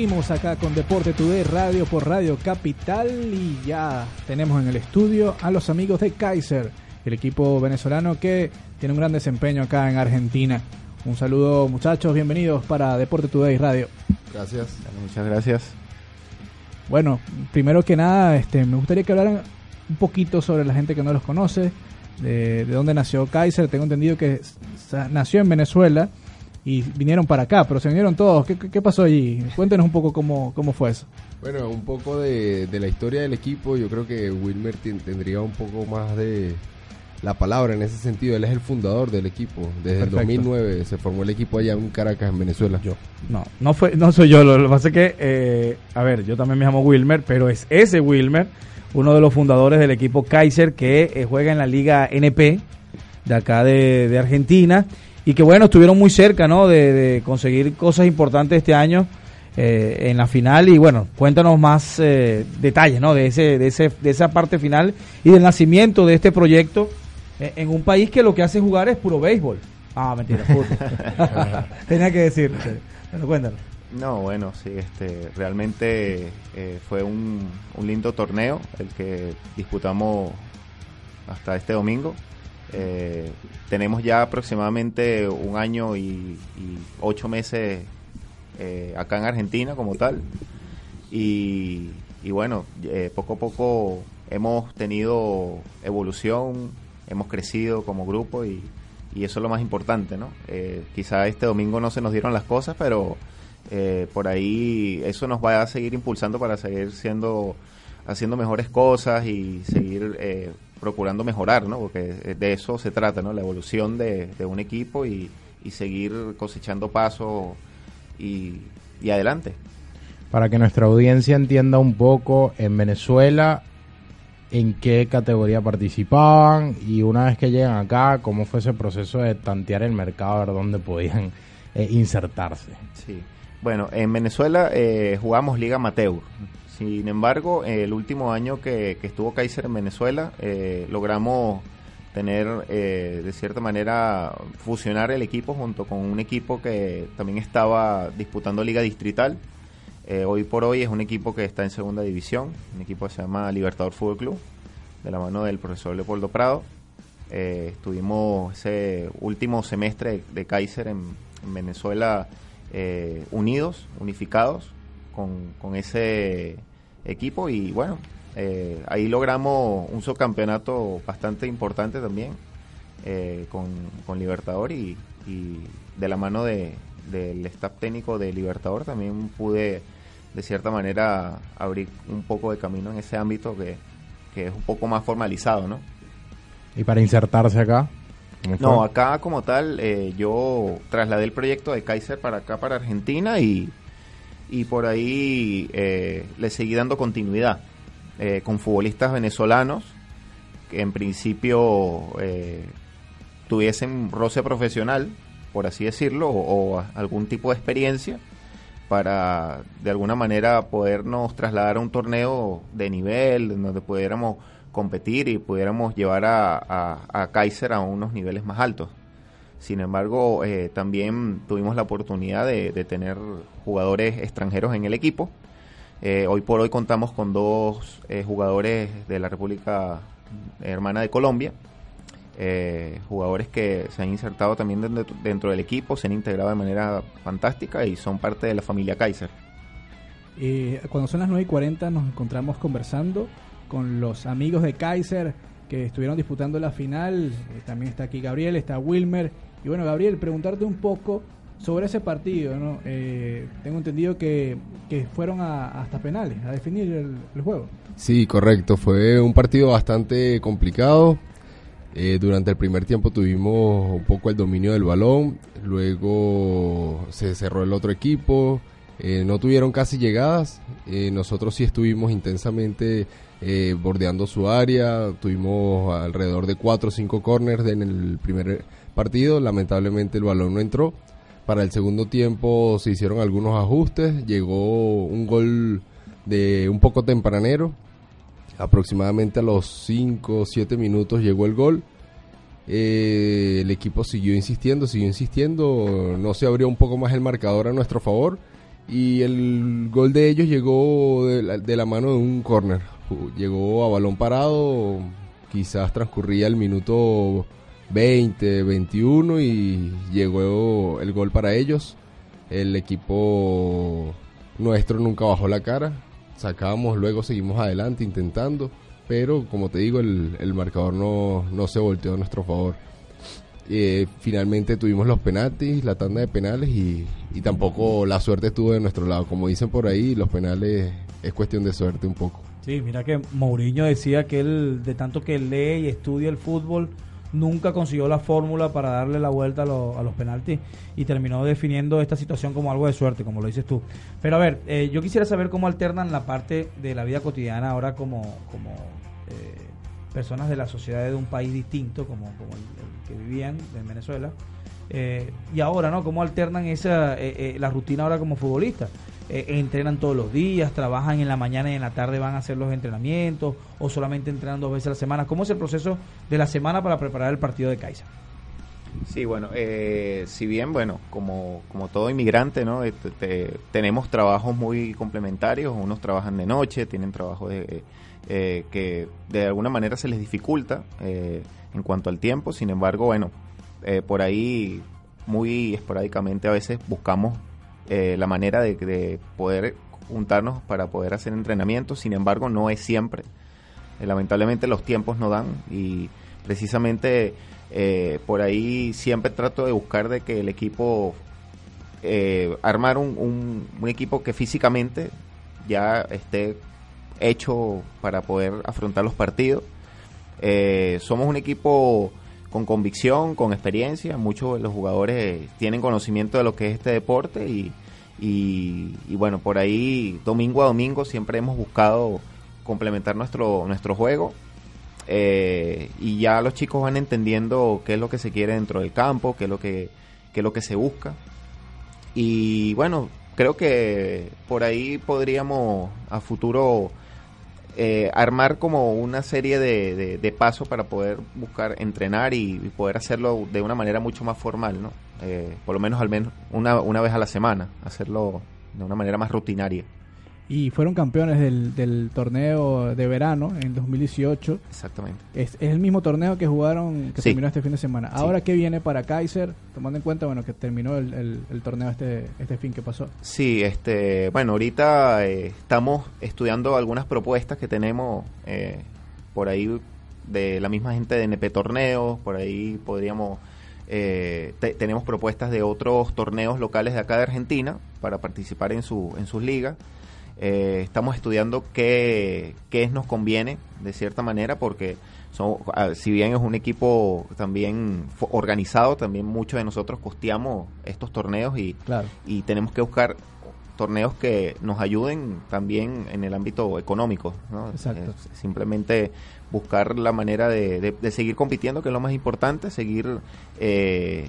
Seguimos acá con Deporte Today Radio por Radio Capital y ya tenemos en el estudio a los amigos de Kaiser, el equipo venezolano que tiene un gran desempeño acá en Argentina. Un saludo muchachos, bienvenidos para Deporte Today Radio. Gracias. Muchas gracias. Bueno, primero que nada, este, me gustaría que hablaran un poquito sobre la gente que no los conoce, de, de dónde nació Kaiser. Tengo entendido que nació en Venezuela y vinieron para acá, pero se vinieron todos. ¿Qué, qué pasó allí? Cuéntenos un poco cómo, cómo fue eso. Bueno, un poco de, de la historia del equipo. Yo creo que Wilmer tendría un poco más de la palabra en ese sentido. Él es el fundador del equipo. Desde el 2009 se formó el equipo allá en Caracas, en Venezuela. Yo. No, no, fue, no soy yo. Lo, lo que pasa es que, eh, a ver, yo también me llamo Wilmer, pero es ese Wilmer, uno de los fundadores del equipo Kaiser que eh, juega en la Liga NP de acá de, de Argentina y que bueno, estuvieron muy cerca, ¿no? De, de conseguir cosas importantes este año eh, en la final y bueno, cuéntanos más eh, detalles, ¿no? De ese, de ese, de esa parte final y del nacimiento de este proyecto eh, en un país que lo que hace jugar es puro béisbol. Ah, mentira, fútbol. Tenía que decir. Bueno, cuéntanos. No, bueno, sí, este, realmente eh, fue un, un lindo torneo el que disputamos hasta este domingo. Eh, tenemos ya aproximadamente un año y, ocho meses eh, acá en Argentina como tal. Y, y bueno, eh, poco a poco hemos tenido evolución, hemos crecido como grupo y, y eso es lo más importante, ¿no? Quizá este domingo no se nos dieron las cosas, pero por ahí eso nos va a seguir impulsando para seguir siendo haciendo mejores cosas y seguir procurando mejorar, ¿no? Porque de eso se trata, ¿no? La evolución de, de un equipo y, y, seguir cosechando pasos y, y adelante. Para que nuestra audiencia entienda un poco, en Venezuela, en qué categoría participaban y una vez que llegan acá, cómo fue ese proceso de tantear el mercado, a ver dónde podían eh, insertarse. Sí. Bueno, en Venezuela eh, jugamos Liga Amateur. Sin embargo, el último año que, estuvo Kaiser en Venezuela, eh, logramos tener, eh, de cierta manera, fusionar el equipo junto con un equipo que también estaba disputando Liga Distrital. Eh, hoy por hoy es un equipo que está en segunda división, un equipo que se llama Libertador Fútbol Club, de la mano del profesor Leopoldo Prado. Estuvimos ese último semestre de, Kaiser en, en Venezuela unidos, unificados con, con, ese equipo y bueno, eh, ahí logramos un subcampeonato bastante importante también eh, con, con, Libertador y, y, de la mano de, del staff técnico de Libertador también pude de cierta manera abrir un poco de camino en ese ámbito que, que es un poco más formalizado, ¿no? ¿Y para insertarse acá? No, acá como tal, eh, yo trasladé el proyecto de Kaiser para acá, para Argentina, y, y por ahí eh, le seguí dando continuidad eh, con futbolistas venezolanos que en principio eh, tuviesen roce profesional, por así decirlo, o, algún tipo de experiencia para de alguna manera podernos trasladar a un torneo de nivel donde pudiéramos competir y pudiéramos llevar a, a Kaiser a unos niveles más altos. Sin embargo, eh, también tuvimos la oportunidad de, tener jugadores extranjeros en el equipo. Eh, hoy por hoy contamos con dos eh, jugadores de la República Hermana de Colombia, eh, jugadores que se han insertado también dentro, del equipo, se han integrado de manera fantástica y son parte de la familia Kaiser. cuando son las 9 y 40 nos encontramos conversando con los amigos de Kaiser que estuvieron disputando la final. También está aquí Gabriel, está Wilmer. Y bueno, Gabriel, preguntarte un poco sobre ese partido. ¿no? Eh, tengo entendido que, que fueron a, hasta penales a definir el, juego. Sí, correcto. Fue un partido bastante complicado. Eh, durante el primer tiempo tuvimos un poco el dominio del balón. Luego se cerró el otro equipo. Eh, no tuvieron casi llegadas. nosotros sí estuvimos intensamente bordeando su área. Tuvimos alrededor de 4 o 5 corners en el primer partido. Lamentablemente el balón no entró. Para el segundo tiempo se hicieron algunos ajustes. Llegó un gol de un poco tempranero. Aproximadamente a los 5 o 7 minutos llegó el gol. Eh, el equipo siguió insistiendo, siguió insistiendo. No se abrió un poco más el marcador a nuestro favor Y el gol de ellos llegó de la, de la mano de un corner. Llegó a balón parado, quizás transcurría el minuto 20, 21 y llegó el gol para ellos. El equipo nuestro nunca bajó la cara. Sacamos, luego seguimos adelante intentando. Pero como te digo, el, el marcador no, no se volteó a nuestro favor. Eh, finalmente tuvimos los penaltis, la tanda de penales y, y tampoco la suerte estuvo de nuestro lado. Como dicen por ahí, los penales es cuestión de suerte un poco. Sí, mira que Mourinho decía que él, de tanto que lee y estudia el fútbol, nunca consiguió la fórmula para darle la vuelta a, a los penaltis y terminó definiendo esta situación como algo de suerte, como lo dices tú. Pero a ver, eh, yo quisiera saber cómo alternan la parte de la vida cotidiana ahora como, como eh, personas de la sociedad de un país distinto, como, como el, el que vivían en Venezuela. Eh, y ahora, ¿no? ¿Cómo alternan esa, eh, eh, la rutina ahora como futbolistas? Eh, ¿Entrenan todos los días? ¿Trabajan en la mañana y en la tarde van a hacer los entrenamientos? ¿O solamente entrenan dos veces a la semana? ¿Cómo es el proceso de la semana para preparar el partido de Kaiser? Sí, bueno, eh, si bien, bueno, como, como todo inmigrante, ¿no? Este, te- tenemos trabajos muy complementarios, unos trabajan de noche, tienen trabajos de, eh, que de alguna manera se les dificulta eh, en cuanto al tiempo, sin embargo, bueno, por ahí muy esporádicamente a veces buscamos eh, la manera de, de poder juntarnos para poder hacer entrenamientos, sin embargo, no es siempre. Eh, lamentablemente los tiempos no dan y precisamente eh, por ahí siempre trato de buscar de que el equipo eh, armar un, un- equipo que físicamente ya esté hecho para poder afrontar los partidos. Somos un equipo con convicción, con experiencia. Muchos de los jugadores tienen conocimiento de lo que es este deporte y, y, bueno, por ahí domingo a domingo siempre hemos buscado complementar nuestro, nuestro juego. Eh, y ya los chicos van entendiendo qué es lo que se quiere dentro del campo, qué es lo que, qué es lo que se busca. Y bueno, creo que por ahí podríamos a futuro eh, armar como una serie de, de- pasos para poder buscar entrenar y, y poder hacerlo de una manera mucho más formal, ¿no? Eh, por lo menos al menos una, una vez a la semana, hacerlo de una manera más rutinaria. Y fueron campeones del, del torneo de verano en 2018. Exactamente. Es, es el mismo torneo que jugaron, que Sí. terminó este fin de semana. Sí. Ahora, ¿qué viene para Kaiser? Tomando en cuenta, bueno, que terminó el, el- el torneo este, este fin que pasó. Sí, este, bueno, ahorita eh, estamos estudiando algunas propuestas que tenemos eh, por ahí de la misma gente de NP Torneos, por ahí podríamos, eh, te- tenemos propuestas de otros torneos locales de acá de Argentina para participar en, su, en sus ligas. Eh, estamos estudiando qué, qué nos conviene de cierta manera porque son, ah, si bien es un equipo también organizado, también muchos de nosotros costeamos estos torneos y, Claro. y tenemos que buscar torneos que nos ayuden también en el ámbito económico. ¿no? Exacto. Eh, simplemente buscar la manera de, de- de seguir compitiendo, que es lo más importante, seguir eh,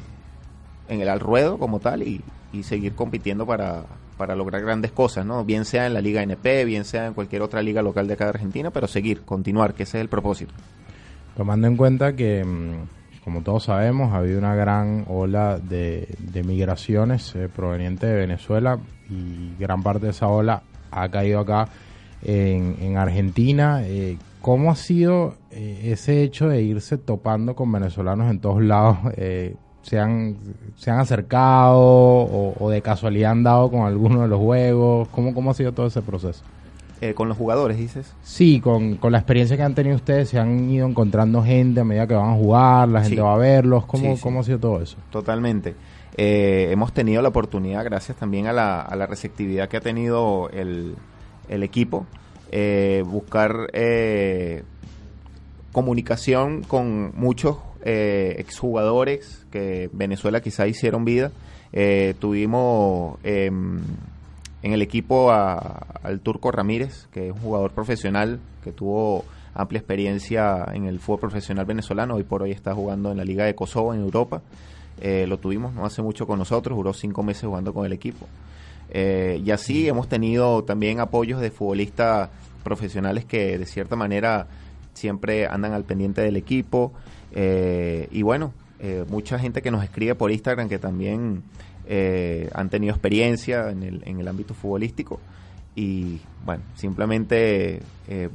en el al ruedo como tal y, y seguir compitiendo para, para lograr grandes cosas, ¿no? bien sea en la Liga NP, bien sea en cualquier otra liga local de acá de Argentina, pero seguir, continuar, que ese es el propósito. Tomando en cuenta que, mm, como todos sabemos, ha habido una gran ola de, migraciones eh, provenientes de Venezuela y gran parte de esa ola ha caído acá en, en Argentina. Eh, ¿Cómo ha sido eh, ese hecho de irse topando con venezolanos en todos lados? ¿se, han, ¿Se han acercado o, o de casualidad han dado con alguno de los juegos? ¿Cómo, cómo ha sido todo ese proceso? Eh, con los jugadores, dices. Sí, con, con la experiencia que han tenido ustedes, se han ido encontrando gente a medida que van a jugar, la gente Sí. va a verlos. ¿Cómo, Sí. ¿Cómo ha sido todo eso? Totalmente. Eh, hemos tenido la oportunidad, gracias también a la, a la receptividad que ha tenido el, el equipo, eh, buscar eh, comunicación con muchos eh, exjugadores que en Venezuela quizá hicieron vida. Eh, tuvimos em, en el equipo a- al Turco Ramírez, que es un jugador profesional que tuvo amplia experiencia en el fútbol profesional venezolano. Hoy por hoy está jugando en la Liga de Kosovo en Europa. Eh, lo tuvimos no hace mucho con nosotros, duró cinco meses jugando con el equipo. Eh, y así hemos tenido también apoyos de futbolistas profesionales que de cierta manera siempre andan al pendiente del equipo. Eh, y bueno, eh, mucha gente que nos escribe por Instagram que también eh, han tenido experiencia en el, en el ámbito futbolístico y bueno, simplemente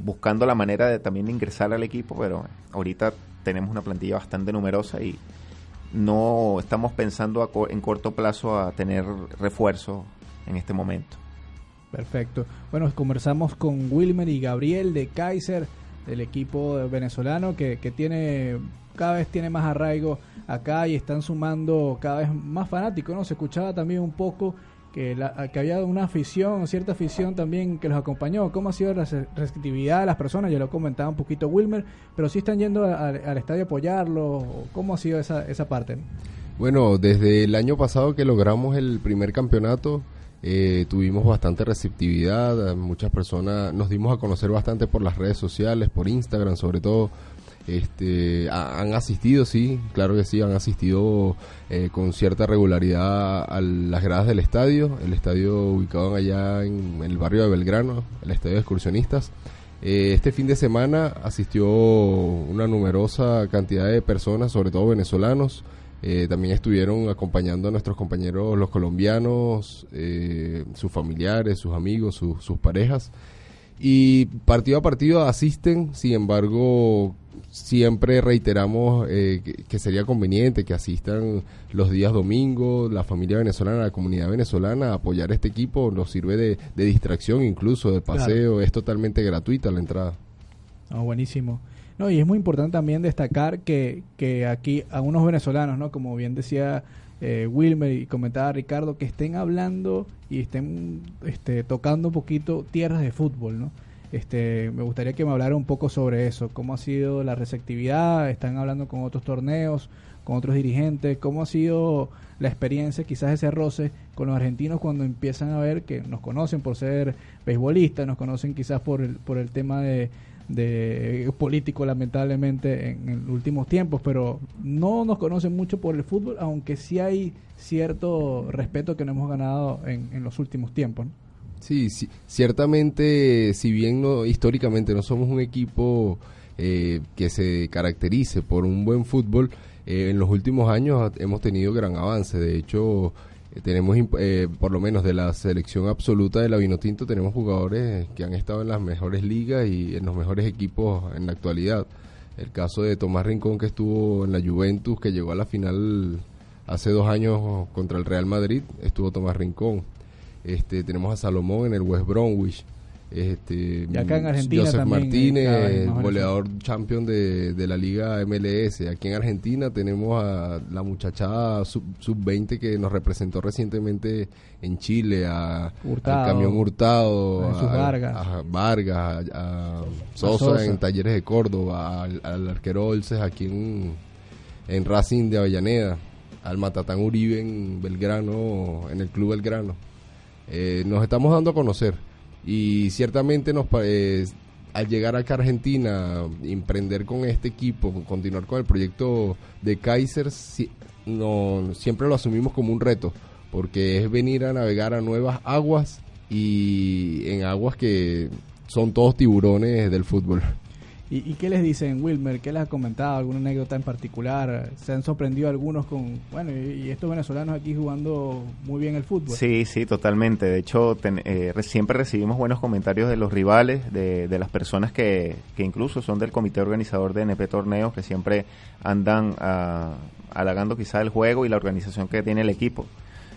buscando la manera de también ingresar al equipo, pero ahorita tenemos una plantilla bastante numerosa y no estamos pensando en corto plazo a tener refuerzo en este momento. Perfecto. Bueno, conversamos con Wilmer y Gabriel de Kaiser, del equipo venezolano que, que tiene cada vez tiene más arraigo acá y están sumando cada vez más fanáticos, ¿no? Se escuchaba también un poco que, la, que había una afición, cierta afición también que los acompañó. ¿Cómo ha sido la receptividad de las personas? Ya lo comentaba un poquito Wilmer, pero si están yendo al estadio a apoyarlo. ¿Cómo ha sido esa, esa parte? Bueno, desde el año pasado que logramos el primer campeonato, eh, tuvimos bastante receptividad, muchas personas nos dimos a conocer bastante por las redes sociales, por Instagram sobre todo, este, han asistido, sí, claro que sí, han asistido eh, con cierta regularidad a las gradas del estadio, el estadio ubicado allá en, el barrio de Belgrano, el estadio de excursionistas. Eh, este fin de semana asistió una numerosa cantidad de personas, sobre todo venezolanos. Eh, también estuvieron acompañando a nuestros compañeros los colombianos, sus familiares, sus amigos, sus parejas. Y partido a partido asisten, sin embargo, siempre reiteramos eh, que, sería conveniente que asistan los días domingos, la familia venezolana, la comunidad venezolana a apoyar este equipo, nos sirve de, distracción incluso, de paseo, es totalmente gratuita la entrada. Oh, buenísimo. No, y es muy importante también destacar que, que aquí a unos venezolanos, ¿no? Como bien decía eh, Wilmer y comentaba Ricardo, que estén hablando y estén este, tocando un poquito tierras de fútbol, ¿no? Este, me gustaría que me hablara un poco sobre eso, cómo ha sido la receptividad, están hablando con otros torneos, con otros dirigentes, cómo ha sido la experiencia, quizás ese roce con los argentinos cuando empiezan a ver que nos conocen por ser beisbolistas, nos conocen quizás por el, por el tema de, de político lamentablemente en, en, últimos tiempos, pero no nos conocen mucho por el fútbol, aunque sí hay cierto respeto que nos hemos ganado en, en los últimos tiempos. Sí, sí, ciertamente, si bien no, históricamente no somos un equipo eh, que se caracterice por un buen fútbol, eh, en los últimos años hemos tenido gran avance. De hecho, eh, tenemos, por lo menos de la selección absoluta de la Vinotinto, tenemos jugadores que han estado en las mejores ligas y en los mejores equipos en la actualidad. El caso de Tomás Rincón, que estuvo en la Juventus, que llegó a la final hace dos años contra el Real Madrid, estuvo Tomás Rincón. Este, tenemos a Salomón en el West Bromwich. Este, y acá en Argentina Joseph Martínez, goleador champion de, de, la Liga MLS. Aquí en Argentina tenemos a la muchacha sub-20 que nos representó recientemente en Chile, a, Hurtado, al Camión Hurtado, a, Vargas, a, Vargas, a, Sosa, en Talleres de Córdoba, al, al arquero Olces aquí en, en Racing de Avellaneda, al Matatán Uribe en Belgrano, en el Club Belgrano. Eh, nos estamos dando a conocer y ciertamente nos eh, al llegar acá a Argentina, emprender con este equipo, continuar con el proyecto de Kaiser, siempre lo asumimos como un reto, porque es venir a navegar a nuevas aguas y en aguas que son todos tiburones del fútbol. ¿Y, qué les dicen, Wilmer? ¿Qué les ha comentado? ¿Alguna anécdota en particular? ¿Se han sorprendido algunos con, bueno, y, estos venezolanos aquí jugando muy bien el fútbol? Sí, sí, totalmente. De hecho, eh, siempre recibimos buenos comentarios de los rivales, de, las personas que, que, incluso son del comité organizador de NP Torneos, que siempre andan uh, halagando quizá el juego y la organización que tiene el equipo.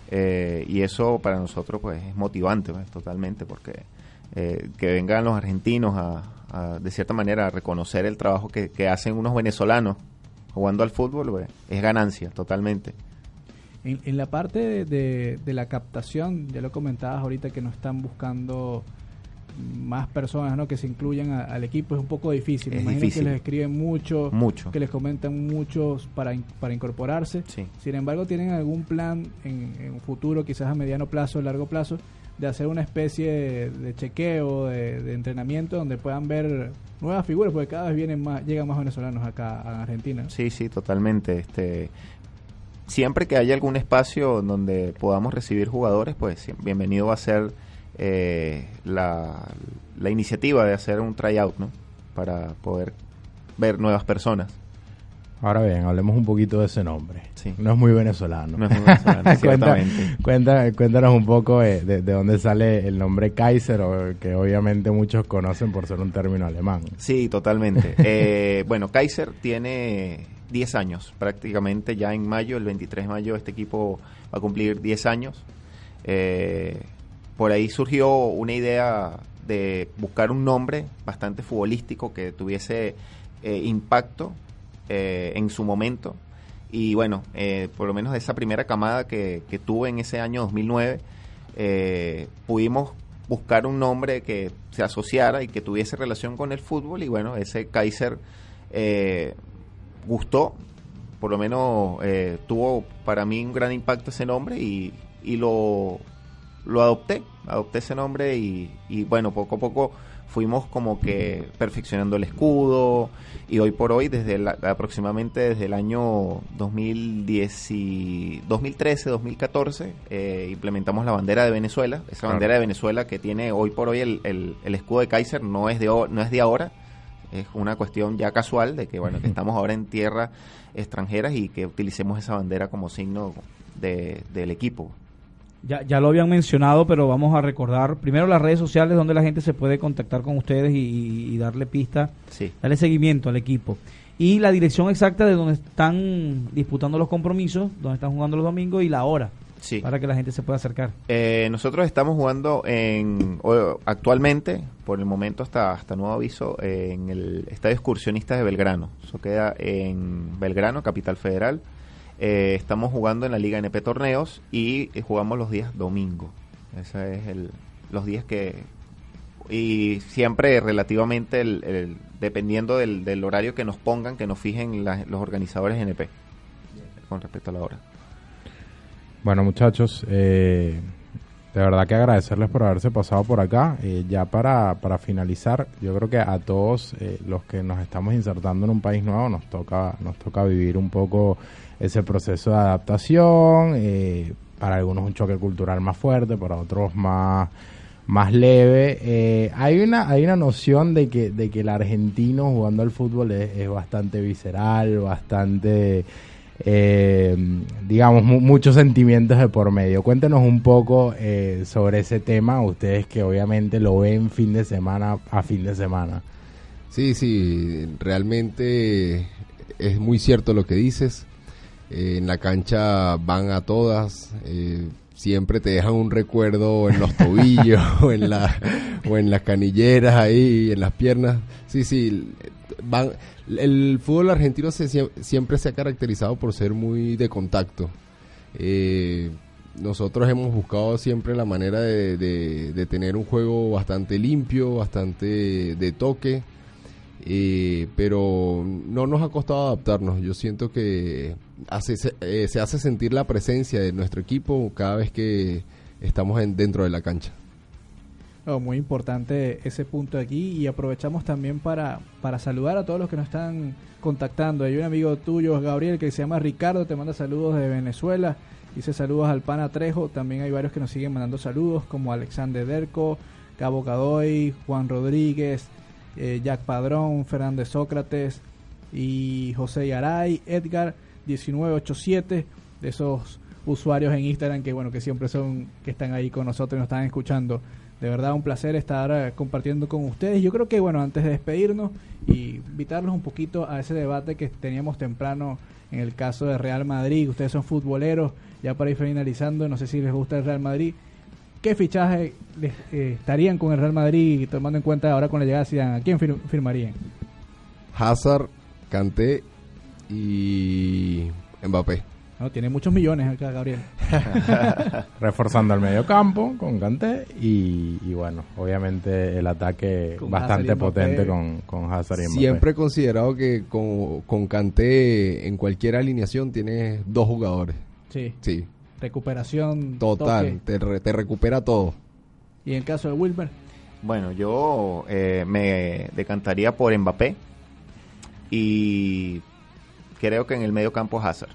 Eh, y eso para nosotros pues es motivante, pues, totalmente, porque eh, que vengan los argentinos a, de cierta manera, a reconocer el trabajo que, hacen unos venezolanos jugando al fútbol, pues, es ganancia totalmente. En, la parte de, la captación, ya lo comentabas ahorita que no están buscando más personas ¿no? que se incluyan al equipo, es un poco difícil. Es imagino que les escriben mucho, mucho, que les comentan muchos para, para incorporarse. Sin embargo, ¿tienen algún plan en, en un futuro, quizás a mediano plazo, a largo plazo, de hacer una especie de, chequeo, de, entrenamiento donde puedan ver nuevas figuras, porque cada vez vienen más, llegan más venezolanos acá a Argentina. Sí, sí, totalmente. Este, siempre que haya algún espacio donde podamos recibir jugadores, pues bienvenido va a ser eh, la, la iniciativa de hacer un tryout, ¿no? Para poder ver nuevas personas. Ahora bien, hablemos un poquito de ese nombre. Sí. No es muy venezolano. No es muy venezolano, ciertamente. cuenta- cuéntanos un poco eh, de, de dónde sale el nombre Kaiser, o que obviamente muchos conocen por ser un término alemán. Sí, totalmente. Eh, bueno, Kaiser tiene 10 años, prácticamente ya en mayo, el 23 de mayo, este equipo va a cumplir 10 años. Eh, por ahí surgió una idea de buscar un nombre bastante futbolístico que tuviese eh, impacto eh, en su momento. Y bueno, eh, por lo menos esa primera camada que, tuve en ese año 2009, eh, pudimos buscar un nombre que se asociara y que tuviese relación con el fútbol. Y bueno, ese Kaiser gustó, por lo menos tuvo para mí un gran impacto ese nombre y, y lo, lo adopté, adopté ese nombre y bueno, poco a poco fuimos como que perfeccionando el escudo y hoy por hoy, desde la- aproximadamente desde el año 2010 y 2013, 2014, eh, implementamos la bandera de Venezuela, esa Claro. bandera de Venezuela que tiene hoy por hoy el, el- el escudo de Kaiser no es de, no es de ahora, es una cuestión ya casual de que bueno que estamos ahora en tierras extranjeras y que utilicemos esa bandera como signo de- del equipo. Ya, ya lo habían mencionado, pero vamos a recordar primero las redes sociales donde la gente se puede contactar con ustedes y, y darle pista, Sí. darle seguimiento al equipo. Y la dirección exacta de donde están disputando los compromisos, donde están jugando los domingos y la hora, Sí. para que la gente se pueda acercar. Eh, nosotros estamos jugando en actualmente, por el momento hasta hasta nuevo aviso, en el Estadio Excursionistas de Belgrano. Eso queda en Belgrano, capital federal. Eh, estamos jugando en la Liga NP Torneos y eh, jugamos los días domingo. Ese es el, los días que y siempre relativamente el, el- dependiendo del, del horario que nos pongan, que nos fijen la- los organizadores NP con respecto a la hora. Bueno, muchachos, eh, de verdad que agradecerles por haberse pasado por acá. Eh, ya para, para finalizar, yo creo que a todos eh, los que nos estamos insertando en un país nuevo nos toca, nos toca vivir un poco ese proceso de adaptación. eh, para algunos un choque cultural más fuerte, para otros más más leve. Eh, hay una hay una noción de que de que el argentino jugando al fútbol es, bastante visceral, bastante eh, digamos mu- muchos sentimientos de por medio. Cuéntenos un poco eh, sobre ese tema, ustedes que obviamente lo ven fin de semana a fin de semana. Sí, sí, realmente es muy cierto lo que dices. Eh, en la cancha van a todas, eh, siempre te dejan un recuerdo en los tobillos o en, la, o en las canilleras ahí, en las piernas. Sí, sí, van, el fútbol argentino se, siem- siempre se ha caracterizado por ser muy de contacto. Eh, nosotros hemos buscado siempre la manera de tener un juego bastante limpio, bastante de toque, eh, pero no nos ha costado adaptarnos. Yo siento que hace, se, eh, se hace sentir la presencia de nuestro equipo cada vez que estamos en, dentro de la cancha. Muy importante ese punto aquí y aprovechamos también para, para saludar a todos los que nos están contactando. Hay un amigo tuyo, Gabriel, que se llama Ricardo, te manda saludos de Venezuela. Dice saludos al Pana Trejo. También hay varios que nos siguen mandando saludos, como Alexander Derco, Cabo Cadoy, Juan Rodríguez, eh, Jack Padrón, Fernández Sócrates y José Yaray, Edgar 1987, de esos usuarios en Instagram que bueno que siempre son que están ahí con nosotros y nos están escuchando. De verdad un placer estar eh, compartiendo con ustedes. Yo creo que bueno, antes de despedirnos y invitarlos un poquito a ese debate que teníamos temprano en el caso de Real Madrid, ustedes son futboleros, ya para ir finalizando, no sé si les gusta el Real Madrid. ¿Qué fichaje les, eh, estarían con el Real Madrid tomando en cuenta ahora con la llegada de Zidane? ¿A quién fir- firmarían? Hazard, Kanté y Mbappé. No, tiene muchos millones acá, Gabriel. Reforzando el medio campo con Kanté y, y bueno, obviamente el ataque Con bastante potente con, con Hazard y Mbappé. Siempre he considerado que con, con Kanté en cualquier alineación tienes dos jugadores. Sí. Sí, Recuperación. total, te, re- te recupera todo. Y en el caso de Wilmer, Bueno, yo eh, me decantaría por Mbappé y creo que en el medio campo Hazard.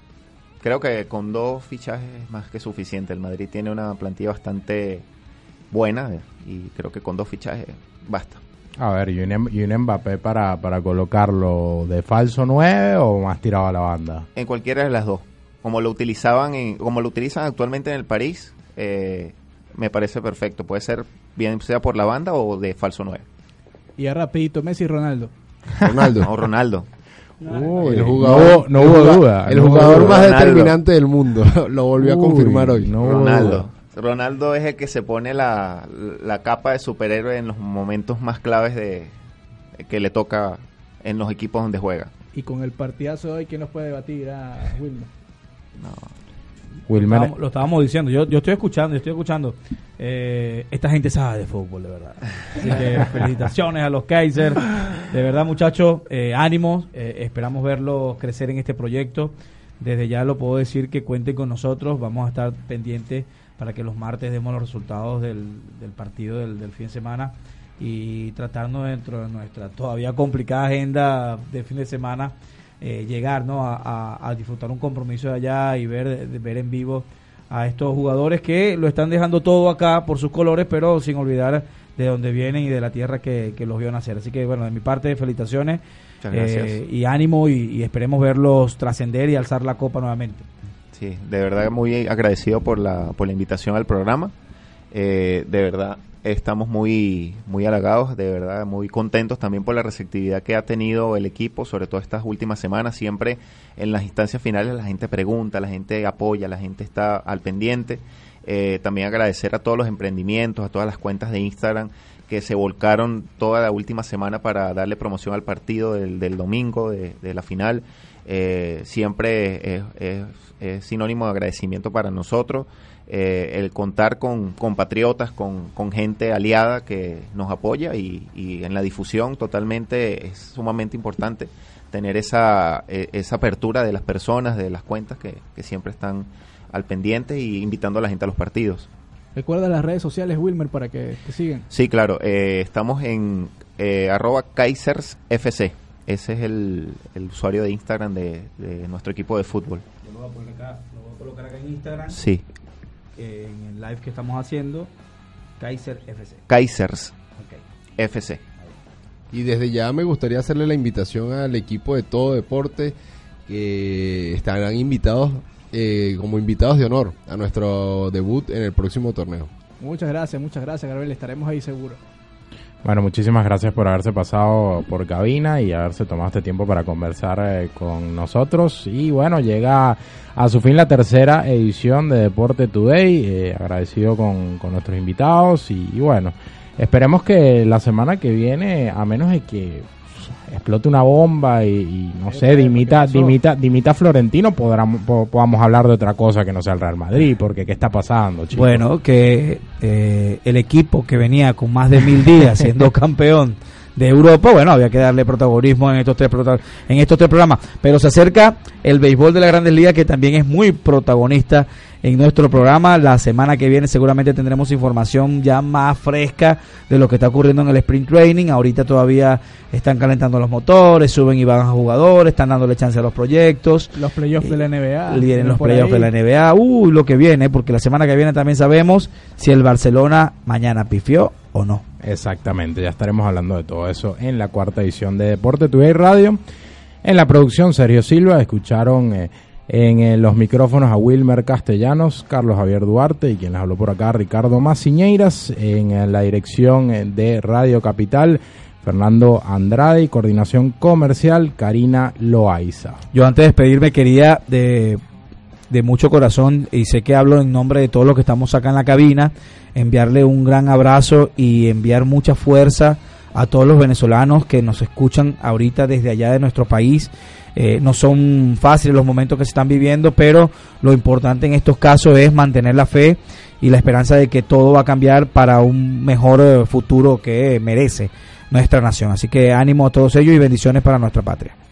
Creo que con dos fichajes es más que suficiente. El Madrid tiene una plantilla bastante buena y creo que con dos fichajes basta. A ver, ¿y un, Em- y un Mbappé para, para colocarlo de falso 9 o más tirado a la banda? En cualquiera de las dos. Como lo utilizaban en, como lo utilizan actualmente en el París, eh, me parece perfecto. Puede ser bien sea por la banda o de falso 9. Y ya rapidito, Messi y Ronaldo. Ronaldo. No, Ronaldo. Uy, el jugador, hubo- no hubo duda, El jugador duda. más Ronaldo. determinante del mundo. Lo volvió a confirmar hoy. no Ronaldo. Ronaldo es el que se pone la, la capa de superhéroe en los momentos más claves de que le toca en los equipos donde juega. Y con el partidazo de hoy, ¿quién nos puede debatir a Wilmer? Wilmer, Estábamos- lo estábamos diciendo, yo, yo estoy escuchando, yo estoy escuchando. Eh, esta gente sabe de fútbol, de verdad. Así que felicitaciones a los Kaiser. De verdad, muchachos, eh, ánimos. eh, esperamos verlos crecer en este proyecto. Desde ya lo puedo decir que cuenten con nosotros. Vamos a estar pendientes para que los martes demos los resultados del, del partido del, del fin de semana y tratarnos dentro de nuestra todavía complicada agenda de fin de semana eh, llegar ¿no? a, a- a disfrutar un compromiso de allá y ver, de- ver en vivo a estos jugadores que lo están dejando todo acá por sus colores, pero sin olvidar de dónde vienen y de la tierra que, que los vio nacer. Así que, bueno, de mi parte, felicitaciones eh, y ánimo y, y esperemos verlos trascender y alzar la copa nuevamente. Sí, de verdad muy agradecido por la, por la invitación al programa. Eh, de verdad estamos muy, muy halagados, de verdad muy contentos también por la receptividad que ha tenido el equipo, sobre todo estas últimas semanas. Siempre en las instancias finales la gente pregunta, la gente apoya, la gente está al pendiente. Eh, también agradecer a todos los emprendimientos, a todas las cuentas de Instagram que se volcaron toda la última semana para darle promoción al partido del, del domingo, de, de la final. Eh, siempre es, sinónimo de agradecimiento para nosotros eh, el contar con compatriotas, con, con gente aliada que nos apoya y, y en la difusión totalmente es sumamente importante tener esa, eh, esa apertura de las personas, de las cuentas que, que siempre están al pendiente y invitando a la gente a los partidos. Recuerda las redes sociales, Wilmer, para que te sigan. Sí, claro, eh, estamos en eh, arroba KaisersFC. Ese es el, el usuario de Instagram de, de nuestro equipo de fútbol. Yo lo voy a poner acá, lo voy a colocar acá en Instagram, Sí, eh, en el live que estamos haciendo, Kaiser FC. Kaisers Ok. FC. Y desde ya me gustaría hacerle la invitación al equipo de todo deporte que estarán invitados eh, como invitados de honor a nuestro debut en el próximo torneo. Muchas gracias, muchas gracias, Gabriel. Estaremos ahí seguro. Bueno, muchísimas gracias por haberse pasado por cabina y haberse tomado este tiempo para conversar eh, con nosotros. Y bueno, llega a su fin la tercera edición de Deporte Today. eh, agradecido con, nuestros invitados y bueno, esperemos que la semana que viene, a menos de que explote una bomba y, y no sé, dimita, dimita, dimita Florentino, podamos, po- podamos hablar de otra cosa que no sea el Real Madrid, porque ¿qué está pasando, chicos? Bueno, que eh, el equipo que venía con más de mil días siendo campeón de Europa, bueno, había que darle protagonismo en estos tres en estos tres programas, pero se acerca el béisbol de las Grandes Ligas que también es muy protagonista en nuestro programa. La semana que viene seguramente tendremos información ya más fresca de lo que está ocurriendo en el sprint training. Ahorita todavía están calentando los motores, suben y bajan jugadores, están dándole chance a los proyectos. Los playoffs de la NBA. Vienen los playoffs de la NBA. Uy, lo que viene, porque la semana que viene también sabemos si el Barcelona mañana pifió o no. Exactamente, ya estaremos hablando de todo eso en la cuarta edición de Deporte Today Radio. En la producción, Sergio Silva, escucharon eh, en eh, los micrófonos a Wilmer Castellanos, Carlos Javier Duarte y quien les habló por acá, Ricardo Maciñeiras. En eh, la dirección de Radio Capital, Fernando Andrade y coordinación comercial, Karina Loaiza. Yo antes de despedirme quería de, de mucho corazón, y sé que hablo en nombre de todos los que estamos acá en la cabina, enviarle un gran abrazo y enviar mucha fuerza a todos los venezolanos que nos escuchan ahorita desde allá de nuestro país. Eh, no son fáciles los momentos que se están viviendo, pero lo importante en estos casos es mantener la fe y la esperanza de que todo va a cambiar para un mejor eh, futuro que merece nuestra nación. Así que ánimo a todos ellos y bendiciones para nuestra patria.